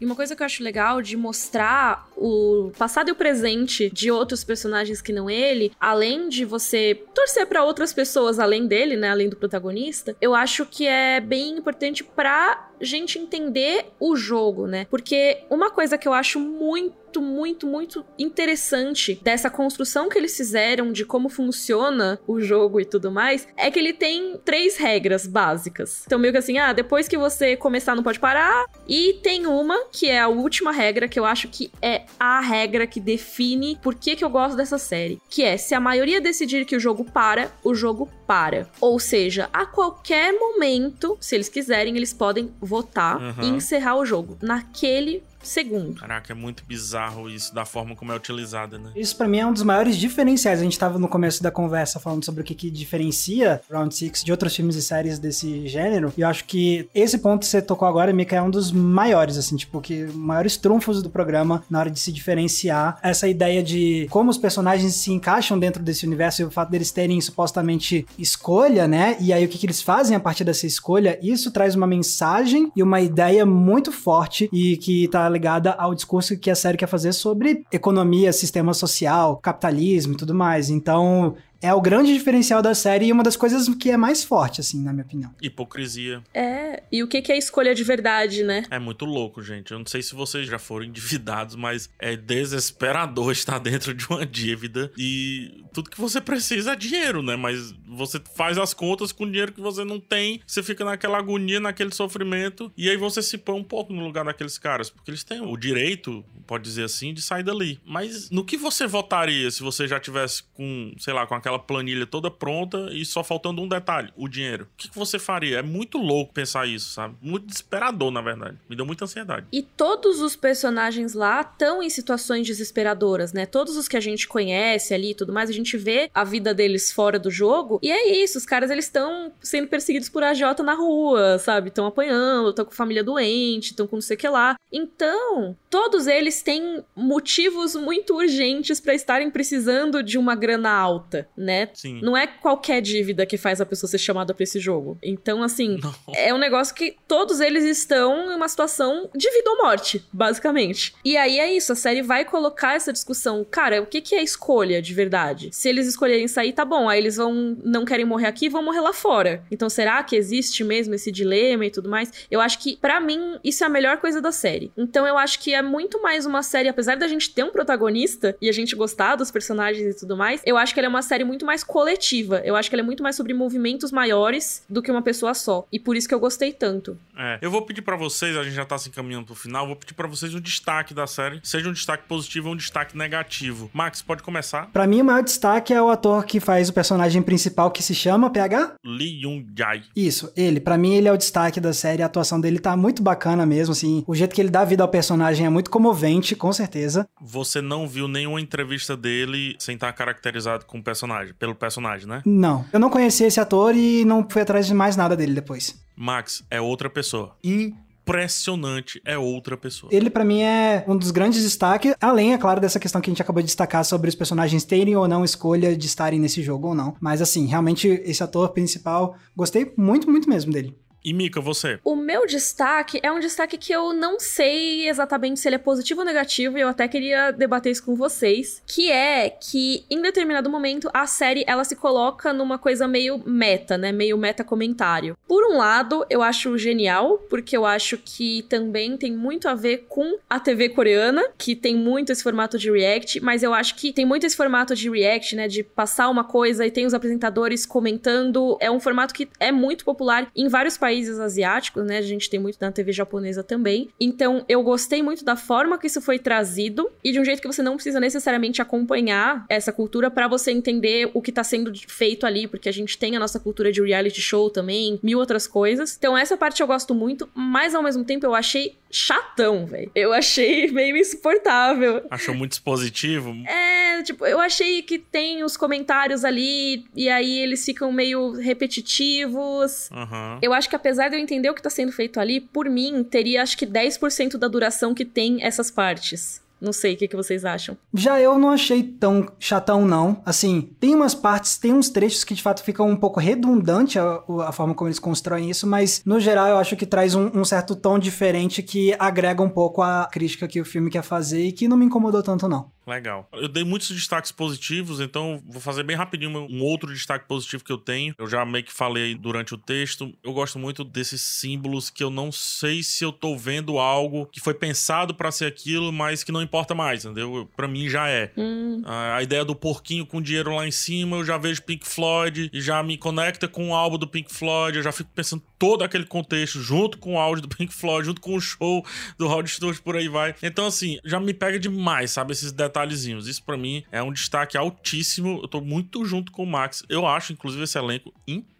E uma coisa que eu acho legal de mostrar o passado e o presente de outros personagens que não ele, além de você torcer para outras pessoas além dele, né, além do protagonista, eu acho que é bem importante pra gente entender o jogo, né? Porque uma coisa que eu acho muito muito, muito interessante dessa construção que eles fizeram de como funciona o jogo e tudo mais, é que ele tem três regras básicas. Então, meio que assim, ah, depois que você começar, não pode parar. E tem uma, que é a última regra, que eu acho que é a regra que define por que, que eu gosto dessa série. Que é, se a maioria decidir que o jogo para, o jogo para. Ou seja, a qualquer momento, se eles quiserem, eles podem votar uhum. e encerrar o jogo. Naquele segundo. Caraca, é muito bizarro isso, da forma como é utilizada, né? Isso para mim é um dos maiores diferenciais. A gente tava no começo da conversa falando sobre o que, que diferencia Round Six de outros filmes e séries desse gênero, e eu acho que esse ponto que você tocou agora, Mika, é um dos maiores, assim, tipo, que maiores trunfos do programa na hora de se diferenciar. Essa ideia de como os personagens se encaixam dentro desse universo e o fato deles terem supostamente escolha, né? E aí o que, que eles fazem a partir dessa escolha, isso traz uma mensagem e uma ideia muito forte e que tá ligada ao discurso que a série quer fazer sobre economia, sistema social, capitalismo e tudo mais. Então, é o grande diferencial da série e uma das coisas que é mais forte, assim, na minha opinião. Hipocrisia. É, e o que é escolha de verdade, né? É muito louco, gente. Eu não sei se vocês já foram endividados, mas é desesperador estar dentro de uma dívida e tudo que você precisa é dinheiro, né? Mas você faz as contas com dinheiro que você não tem, você fica naquela agonia, naquele sofrimento, e aí você se põe um pouco no lugar daqueles caras, porque eles têm o direito, pode dizer assim, de sair dali. Mas no que você votaria se você já tivesse com, sei lá, com aquela planilha toda pronta e só faltando um detalhe, o dinheiro? O que, que você faria? É muito louco pensar isso, sabe? Muito desesperador, na verdade. Me deu muita ansiedade. E todos os personagens lá estão em situações desesperadoras, né? Todos os que a gente conhece ali e tudo mais, a gente vê a vida deles fora do jogo. E é isso, os caras eles estão sendo perseguidos por AJ na rua, sabe? Estão apanhando, estão com família doente, estão com não sei o que lá. Então, todos eles têm motivos muito urgentes para estarem precisando de uma grana alta, né? Sim. Não é qualquer dívida que faz a pessoa ser chamada para esse jogo. Então, assim, Não. é um negócio que todos eles estão em uma situação de vida ou morte, basicamente. E aí é isso, a série vai colocar essa discussão. Cara, o que, que é escolha de verdade? Se eles escolherem sair, tá bom. Aí eles vão não querem morrer aqui, vão morrer lá fora. Então será que existe mesmo esse dilema e tudo mais? Eu acho que para mim isso é a melhor coisa da série. Então eu acho que é muito mais uma série, apesar da gente ter um protagonista e a gente gostar dos personagens e tudo mais, eu acho que ela é uma série muito mais coletiva. Eu acho que ela é muito mais sobre movimentos maiores do que uma pessoa só. E por isso que eu gostei tanto. É, eu vou pedir pra vocês, a gente já tá se encaminhando pro final, vou pedir pra vocês um destaque da série, seja um destaque positivo ou um destaque negativo. Max, pode começar. Pra mim, o maior destaque é o ator que faz o personagem principal que se chama PH? Lee Yoon Jae. Isso, ele. Pra mim, ele é o destaque da série. A atuação dele tá muito bacana mesmo, assim. O jeito que ele dá vida ao personagem é muito comovente, com certeza. Você não viu nenhuma entrevista dele sem estar caracterizado com o personagem, pelo personagem, né? Não. Eu não conhecia esse ator e não fui atrás de mais nada dele depois. Max é outra pessoa. Impressionante, é outra pessoa. Ele, pra mim, é um dos grandes destaques, além, é claro, dessa questão que a gente acabou de destacar sobre os personagens terem ou não escolha de estarem nesse jogo ou não. Mas, assim, realmente, esse ator principal, gostei muito, muito mesmo dele. E Mika, você? O meu destaque é um destaque que eu não sei exatamente se ele é positivo ou negativo, e eu até queria debater isso com vocês, que é que em determinado momento a série ela se coloca numa coisa meio meta, né, meio meta comentário. Por um lado, eu acho genial, porque eu acho que também tem muito a ver com a TV coreana, que tem muito esse formato de react, mas eu acho que tem muito esse formato de react, né, de passar uma coisa e tem os apresentadores comentando, é um formato que é muito popular em vários países países asiáticos, né? A gente tem muito na TV japonesa também. Então, eu gostei muito da forma que isso foi trazido e de um jeito que você não precisa necessariamente acompanhar essa cultura para você entender o que tá sendo feito ali, porque a gente tem a nossa cultura de reality show também, mil outras coisas. Então, essa parte eu gosto muito, mas ao mesmo tempo eu achei chatão, velho. Eu achei meio insuportável. Achou muito expositivo? É, tipo, eu achei que tem os comentários ali e aí eles ficam meio repetitivos. Aham. Eu acho que apesar de eu entender o que tá sendo feito ali, por mim, teria acho que 10% da duração que tem essas partes. Não sei, o que, que vocês acham? Já eu não achei tão chatão, não. Assim, tem umas partes, tem uns trechos que de fato ficam um pouco redundante a, a forma como eles constroem isso, mas no geral eu acho que traz um, um, certo tom diferente que agrega um pouco a crítica que o filme quer fazer e que não me incomodou tanto, não. Legal. Eu dei muitos destaques positivos, então vou fazer bem rapidinho um outro destaque positivo que eu tenho. Eu já meio que falei durante o texto. Eu gosto muito desses símbolos que eu não sei se eu tô vendo algo que foi pensado para ser aquilo, mas que não importa mais, entendeu? Para mim já é. Hum. A ideia do porquinho com dinheiro lá em cima, eu já vejo Pink Floyd e já me conecta com o álbum do Pink Floyd. Eu já fico pensando todo aquele contexto junto com o áudio do Pink Floyd, junto com o show do Rod Stewart, por aí vai. Então, assim, já me pega demais, sabe? Esses detalhezinhos. Isso para mim é um destaque altíssimo. Eu tô muito junto com o Max. Eu acho, inclusive, esse elenco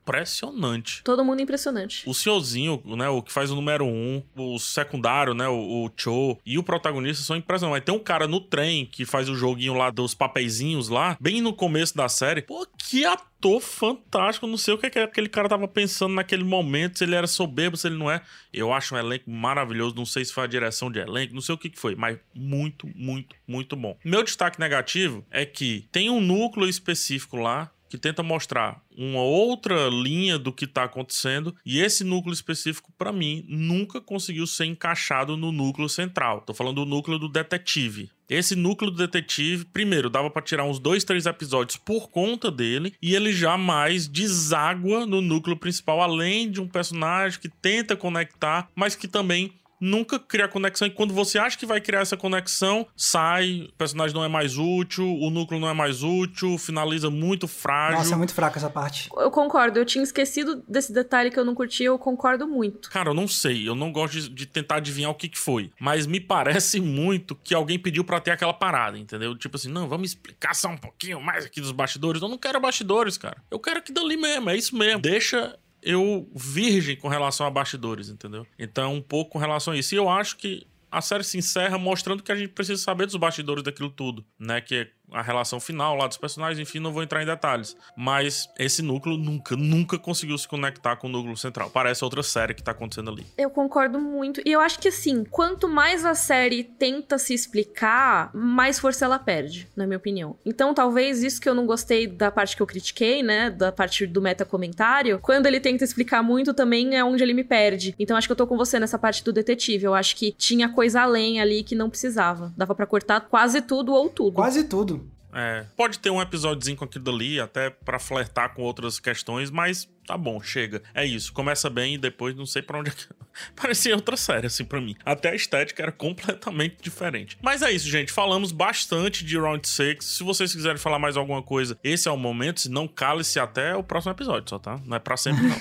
impressionante. Todo mundo impressionante. O senhorzinho, né, o que faz o número um, o secundário, né, o, o Cho e o protagonista são impressionantes. Mas tem um cara no trem que faz o joguinho lá dos papeizinhos lá, bem no começo da série. Pô, que ator fantástico. Não sei o que, que aquele cara tava pensando naquele momento, se ele era soberbo, se ele não é. Eu acho um elenco maravilhoso. Não sei se foi a direção de elenco, não sei o que, que foi, mas muito, muito, muito bom. Meu destaque negativo é que tem um núcleo específico lá que tenta mostrar uma outra linha do que tá acontecendo, e esse núcleo específico, para mim, nunca conseguiu ser encaixado no núcleo central. Tô falando do núcleo do detetive. Esse núcleo do detetive, primeiro, dava para tirar uns dois, três episódios por conta dele, e ele jamais deságua no núcleo principal, além de um personagem que tenta conectar, mas que também nunca cria conexão. E quando você acha que vai criar essa conexão, sai, o personagem não é mais útil, o núcleo não é mais útil, finaliza muito frágil. Nossa, é muito fraca essa parte. Eu concordo, eu tinha esquecido desse detalhe que eu não curti, eu concordo muito. Cara, eu não sei, eu não gosto de, de tentar adivinhar o que, que foi, mas me parece muito que alguém pediu para ter aquela parada, entendeu? Tipo assim, não, vamos explicar só um pouquinho mais aqui dos bastidores. Eu não quero bastidores, cara. Eu quero aqui dali mesmo, é isso mesmo. Deixa eu virgem com relação a bastidores, entendeu? Então, um pouco com relação a isso. E eu acho que a série se encerra mostrando que a gente precisa saber dos bastidores daquilo tudo, né? Que é a relação final lá dos personagens, enfim, não vou entrar em detalhes. Mas esse núcleo nunca, nunca conseguiu se conectar com o núcleo central. Parece outra série que tá acontecendo ali. Eu concordo muito. E eu acho que assim, quanto mais a série tenta se explicar, mais força ela perde, na minha opinião. Então, talvez isso que eu não gostei da parte que eu critiquei, né? Da parte do meta comentário, quando ele tenta explicar muito, também é onde ele me perde. Então, acho que eu tô com você nessa parte do detetive. Eu acho que tinha coisa além ali que não precisava. Dava para cortar quase tudo ou tudo. Quase tudo. É, pode ter um episódiozinho com aquilo dali, até para flertar com outras questões, mas tá bom, chega. É isso, começa bem e depois não sei para onde é que... Parecia outra série, assim, pra mim. Até a estética era completamente diferente. Mas é isso, gente. Falamos bastante de Round 6. Se vocês quiserem falar mais alguma coisa, esse é o momento. Se não, cale-se até o próximo episódio, só, tá? Não é pra sempre, não.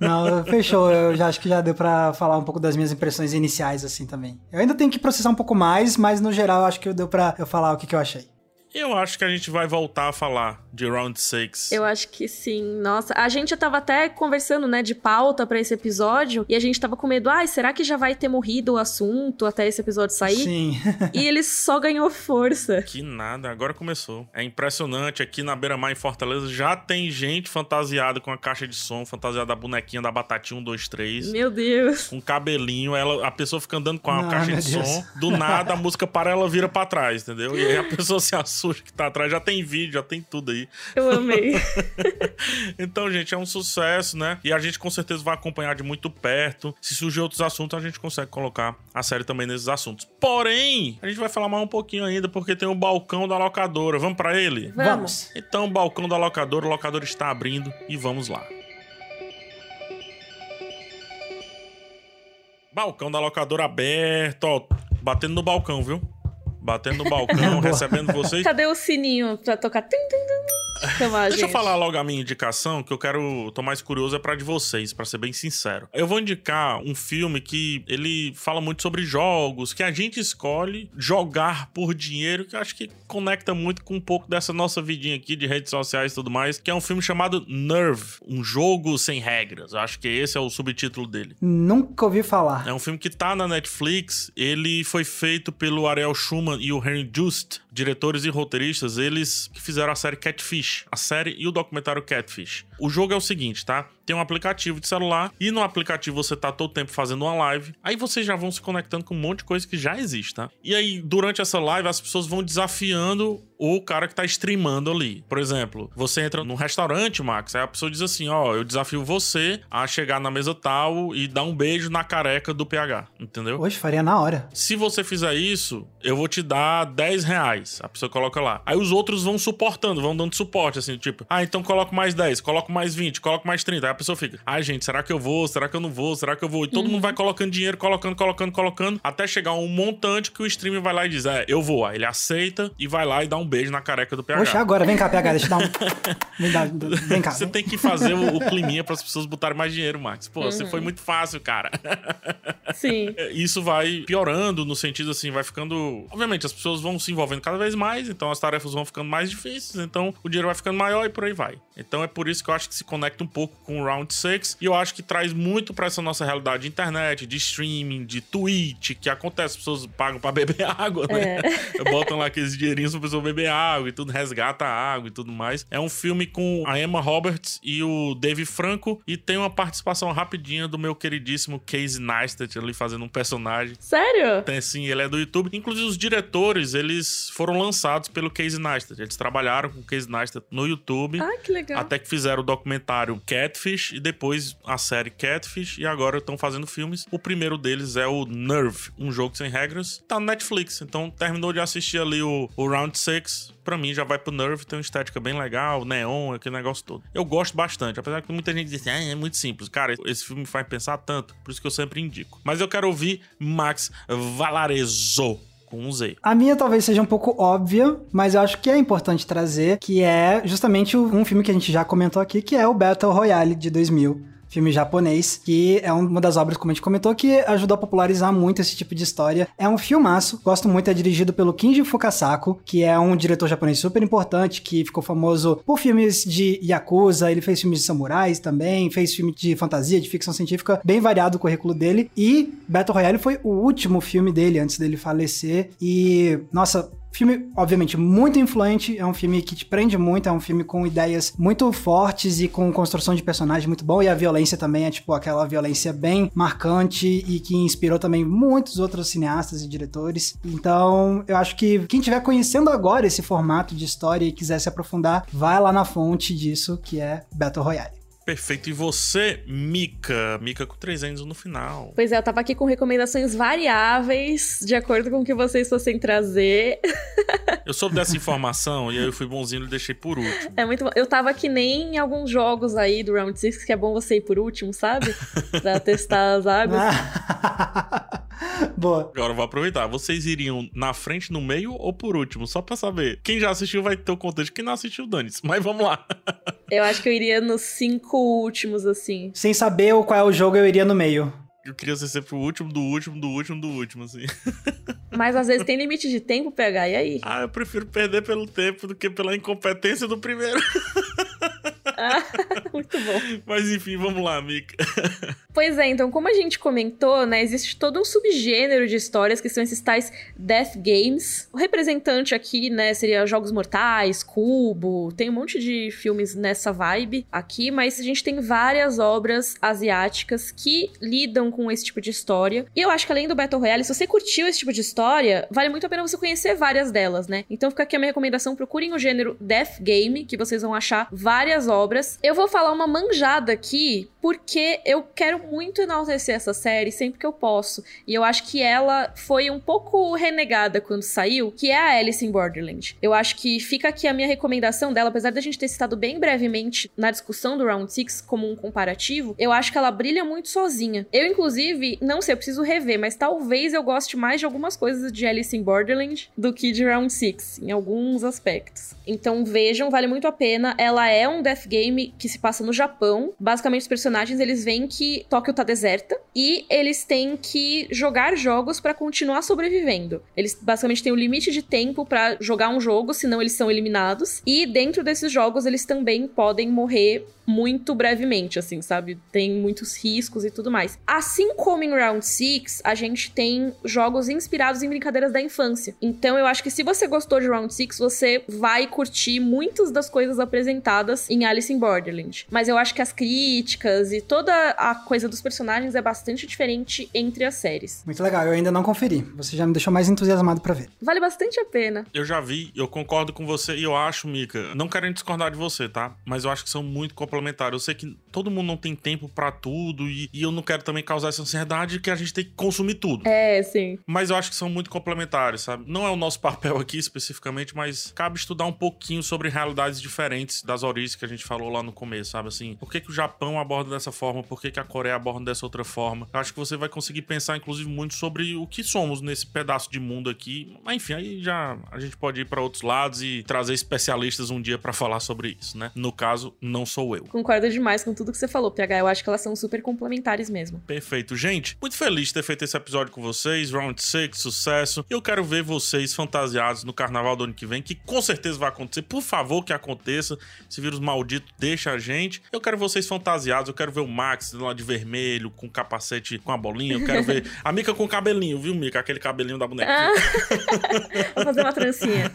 não, fechou. Eu já acho que já deu pra falar um pouco das minhas impressões iniciais, assim, também. Eu ainda tenho que processar um pouco mais, mas no geral eu acho que deu pra eu falar o que, que eu achei. Eu acho que a gente vai voltar a falar de Round 6. Eu acho que sim. Nossa, a gente tava até conversando, né, de pauta para esse episódio e a gente tava com medo, ai, ah, será que já vai ter morrido o assunto até esse episódio sair? Sim. e ele só ganhou força. Que nada, agora começou. É impressionante, aqui na Beira-Mar em Fortaleza já tem gente fantasiada com a caixa de som, fantasiada da bonequinha da Batatinha 1, 2, 3. Meu Deus. Com cabelinho, ela, a pessoa fica andando com a Não, caixa de Deus. som, do nada a música para, ela vira para trás, entendeu? E aí a pessoa se assusta sujo que tá atrás. Já tem vídeo, já tem tudo aí. Eu amei. então, gente, é um sucesso, né? E a gente com certeza vai acompanhar de muito perto. Se surgir outros assuntos, a gente consegue colocar a série também nesses assuntos. Porém, a gente vai falar mais um pouquinho ainda, porque tem o balcão da locadora. Vamos para ele? Vamos. Então, o balcão da locadora, o locador está abrindo e vamos lá. Balcão da locadora aberto, ó. Batendo no balcão, viu? Batendo no balcão, recebendo vocês. Cadê o sininho pra tocar? Tum, tum, tum. Deixa gente. eu falar logo a minha indicação, que eu quero. tô mais curioso é pra de vocês, para ser bem sincero. Eu vou indicar um filme que ele fala muito sobre jogos, que a gente escolhe jogar por dinheiro, que eu acho que conecta muito com um pouco dessa nossa vidinha aqui de redes sociais e tudo mais, que é um filme chamado Nerve, um jogo sem regras. Eu acho que esse é o subtítulo dele. Nunca ouvi falar. É um filme que tá na Netflix. Ele foi feito pelo Ariel Schumann e o Henry Just, diretores e roteiristas, eles que fizeram a série Catfish, a série e o documentário Catfish. O jogo é o seguinte, tá? Tem um aplicativo de celular e no aplicativo você tá todo tempo fazendo uma live. Aí vocês já vão se conectando com um monte de coisa que já existe, tá? E aí, durante essa live, as pessoas vão desafiando o cara que tá streamando ali. Por exemplo, você entra num restaurante, Max, aí a pessoa diz assim: Ó, eu desafio você a chegar na mesa tal e dar um beijo na careca do PH, entendeu? Hoje faria na hora. Se você fizer isso, eu vou te dar 10 reais. A pessoa coloca lá. Aí os outros vão suportando, vão dando suporte, assim, tipo, ah, então coloco mais 10, coloco mais 20, coloco mais 30. Aí a pessoa fica, ai, ah, gente, será que eu vou? Será que eu não vou? Será que eu vou? E todo uhum. mundo vai colocando dinheiro, colocando, colocando, colocando, até chegar um montante que o streamer vai lá e diz, é, eu vou. Aí ele aceita e vai lá e dá um beijo na careca do PH. Poxa, agora, vem cá, PH, deixa eu dar um. vem cá. Você tem que fazer o, o climinha para as pessoas botarem mais dinheiro, Max. Pô, uhum. você foi muito fácil, cara. Sim. Isso vai piorando no sentido assim, vai ficando. Obviamente, as pessoas vão se envolvendo cada vez mais, então as tarefas vão ficando mais difíceis, então o dinheiro vai ficando maior e por aí vai. Então é por isso que eu acho que se conecta um pouco com com Round 6. E eu acho que traz muito pra essa nossa realidade de internet, de streaming, de Twitch, que acontece, as pessoas pagam pra beber água, né? É. Botam lá aqueles dinheirinhos pra pessoa beber água e tudo, resgata a água e tudo mais. É um filme com a Emma Roberts e o Dave Franco e tem uma participação rapidinha do meu queridíssimo Casey Neistat ali fazendo um personagem. Sério? Tem sim, ele é do YouTube. Inclusive os diretores, eles foram lançados pelo Casey Neistat. Eles trabalharam com o Casey Neistat no YouTube. Ah, que legal. Até que fizeram o documentário Catfish e depois a série Catfish e agora estão fazendo filmes. O primeiro deles é o Nerve, um jogo sem regras. Tá no Netflix, então terminou de assistir ali o, o Round 6 pra mim já vai pro Nerve, tem uma estética bem legal, neon, aquele negócio todo. Eu gosto bastante, apesar que muita gente diz assim, ah, é muito simples. Cara, esse filme me faz pensar tanto, por isso que eu sempre indico. Mas eu quero ouvir Max Valarezo com um Z. A minha talvez seja um pouco óbvia, mas eu acho que é importante trazer, que é justamente um filme que a gente já comentou aqui, que é o Battle Royale de 2000 filme japonês, que é uma das obras, como a gente comentou, que ajudou a popularizar muito esse tipo de história. É um filmaço, gosto muito, é dirigido pelo Kinji Fukasaku, que é um diretor japonês super importante, que ficou famoso por filmes de Yakuza, ele fez filmes de samurais também, fez filme de fantasia, de ficção científica, bem variado o currículo dele, e Battle Royale foi o último filme dele antes dele falecer, e, nossa, Filme, obviamente, muito influente, é um filme que te prende muito, é um filme com ideias muito fortes e com construção de personagem muito bom, e a violência também é, tipo, aquela violência bem marcante e que inspirou também muitos outros cineastas e diretores. Então, eu acho que quem estiver conhecendo agora esse formato de história e quiser se aprofundar, vai lá na fonte disso, que é Battle Royale. Perfeito. E você, Mika? Mika com 300 no final. Pois é, eu tava aqui com recomendações variáveis, de acordo com o que vocês fossem trazer. Eu soube dessa informação e aí eu fui bonzinho e deixei por último. É muito bom. Eu tava que nem em alguns jogos aí do Round 6, que é bom você ir por último, sabe? pra testar as águas. Boa. Agora eu vou aproveitar. Vocês iriam na frente, no meio ou por último? Só pra saber. Quem já assistiu vai ter o contexto. Quem não assistiu, dane-se. Mas vamos lá. Eu acho que eu iria nos cinco últimos, assim. Sem saber qual é o jogo, eu iria no meio. Eu queria ser sempre o último, do último, do último, do último, assim. Mas às vezes tem limite de tempo pegar, e aí? Ah, eu prefiro perder pelo tempo do que pela incompetência do primeiro. Ah, muito bom. Mas enfim, vamos lá, Mika. Pois é, então, como a gente comentou, né, existe todo um subgênero de histórias que são esses tais death games. O representante aqui, né, seria Jogos Mortais, Cubo, tem um monte de filmes nessa vibe aqui, mas a gente tem várias obras asiáticas que lidam com esse tipo de história. E eu acho que além do Battle Royale, se você curtiu esse tipo de história, vale muito a pena você conhecer várias delas, né? Então fica aqui a minha recomendação, procurem o gênero death game, que vocês vão achar várias obras. Eu vou falar uma manjada aqui, porque eu quero muito enaltecer essa série sempre que eu posso. E eu acho que ela foi um pouco renegada quando saiu, que é a Alice in Borderland. Eu acho que fica aqui a minha recomendação dela, apesar da gente ter citado bem brevemente na discussão do Round 6 como um comparativo, eu acho que ela brilha muito sozinha. Eu, inclusive, não sei, eu preciso rever, mas talvez eu goste mais de algumas coisas de Alice in Borderland do que de Round 6, em alguns aspectos. Então vejam, vale muito a pena. Ela é um death game que se passa no Japão. Basicamente, os personagens eles veem que Tóquio tá deserta e eles têm que jogar jogos para continuar sobrevivendo. Eles basicamente têm um limite de tempo para jogar um jogo, senão eles são eliminados. E dentro desses jogos eles também podem morrer muito brevemente, assim, sabe? Tem muitos riscos e tudo mais. Assim como em Round 6, a gente tem jogos inspirados em brincadeiras da infância. Então eu acho que se você gostou de Round 6, você vai curtir muitas das coisas apresentadas em Alice in Borderland. Mas eu acho que as críticas e toda a coisa dos personagens é bastante diferente entre as séries. Muito legal, eu ainda não conferi. Você já me deixou mais entusiasmado para ver. Vale bastante a pena. Eu já vi, eu concordo com você e eu acho, Mika, não querendo discordar de você, tá? Mas eu acho que são muito complementares. Eu sei que todo mundo não tem tempo para tudo e, e, eu não quero também causar essa ansiedade que a gente tem que consumir tudo. É, sim. Mas eu acho que são muito complementares, sabe? Não é o nosso papel aqui especificamente, mas cabe estudar um pouquinho sobre realidades diferentes das origens que a gente falou lá no começo, sabe? Assim, por que, que o Japão aborda dessa forma? Por que, que a Coreia aborda dessa outra forma? Eu acho que você vai conseguir pensar, inclusive, muito sobre o que somos nesse pedaço de mundo aqui. Mas, enfim, aí já a gente pode ir para outros lados e trazer especialistas um dia para falar sobre isso, né? No caso, não sou eu. Concordo demais com tudo que você falou, PH. Eu acho que elas são super complementares mesmo. Perfeito. Gente, muito feliz de ter feito esse episódio com vocês. Round 6, sucesso. Eu quero ver vocês fantasiados no carnaval do ano que vem, que com certeza vai acontecer. Por favor, que aconteça. Esse vírus maldito deixa a gente. Eu quero vocês fantasiados, eu quero ver o Max lá de vermelho, com capacete com a bolinha. Eu quero ver a Mica com cabelinho, viu, Mica? Aquele cabelinho da boneca. Ah. Vou fazer uma trancinha.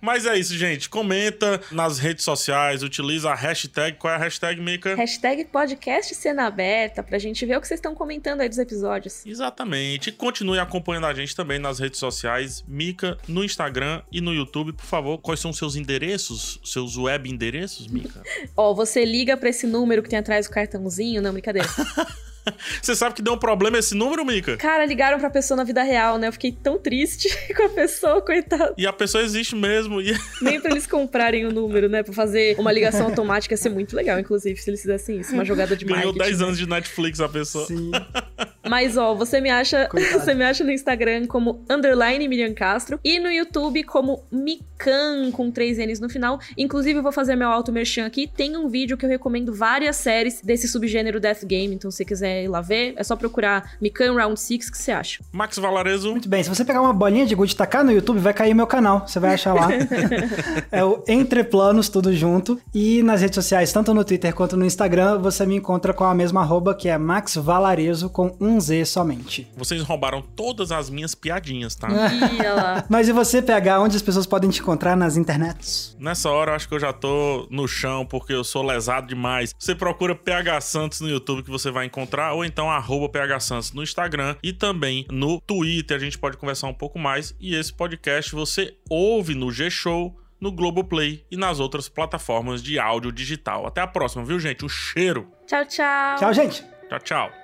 Mas é isso, gente. Comenta nas redes sociais, utiliza a hashtag. Qual é a hashtag, Mica? Hashtag podcast cena aberta, pra gente ver o que vocês estão comentando aí dos episódios. Exatamente. E continue acompanhando a gente também nas redes sociais, Mica, no Instagram e no YouTube. Por favor, quais são os seus endereços, seus web endereços, Mica? Ó, oh, você liga pra esse número que tem atrás do cartãozinho? Não, brincadeira. Você sabe que deu um problema esse número, Mika? Cara, ligaram pra pessoa na vida real, né? Eu fiquei tão triste com a pessoa, coitada. E a pessoa existe mesmo. E... Nem pra eles comprarem o número, né? Pra fazer uma ligação automática ia ser muito legal, inclusive, se eles fizessem isso. Uma jogada de Ganhou marketing. Ganhou 10 anos de Netflix a pessoa. Sim. Mas, ó, você me acha. Você me acha no Instagram como underline Miriam Castro e no YouTube como Mikan com três N's no final. Inclusive, eu vou fazer meu auto merchan aqui. Tem um vídeo que eu recomendo várias séries desse subgênero Death Game. Então, se você quiser ir lá ver, é só procurar Mikan Round 6 que você acha. Max Valarezo. Muito bem, se você pegar uma bolinha de gude e tacar no YouTube, vai cair meu canal. Você vai achar lá. é o Entre Planos, tudo junto. E nas redes sociais, tanto no Twitter quanto no Instagram, você me encontra com a mesma arroba, que é Max Valarezo com um Z somente. Vocês roubaram todas as minhas piadinhas, tá? Mas e você, PH, onde as pessoas podem te encontrar nas internets? Nessa hora, eu acho que eu já tô no chão, porque eu sou lesado demais. Você procura PH Santos no YouTube que você vai encontrar, ou então arroba PH Santos no Instagram e também no Twitter. A gente pode conversar um pouco mais. E esse podcast você ouve no G-Show, no Globoplay e nas outras plataformas de áudio digital. Até a próxima, viu, gente? Um cheiro. Tchau, tchau. Tchau, gente. Tchau, tchau.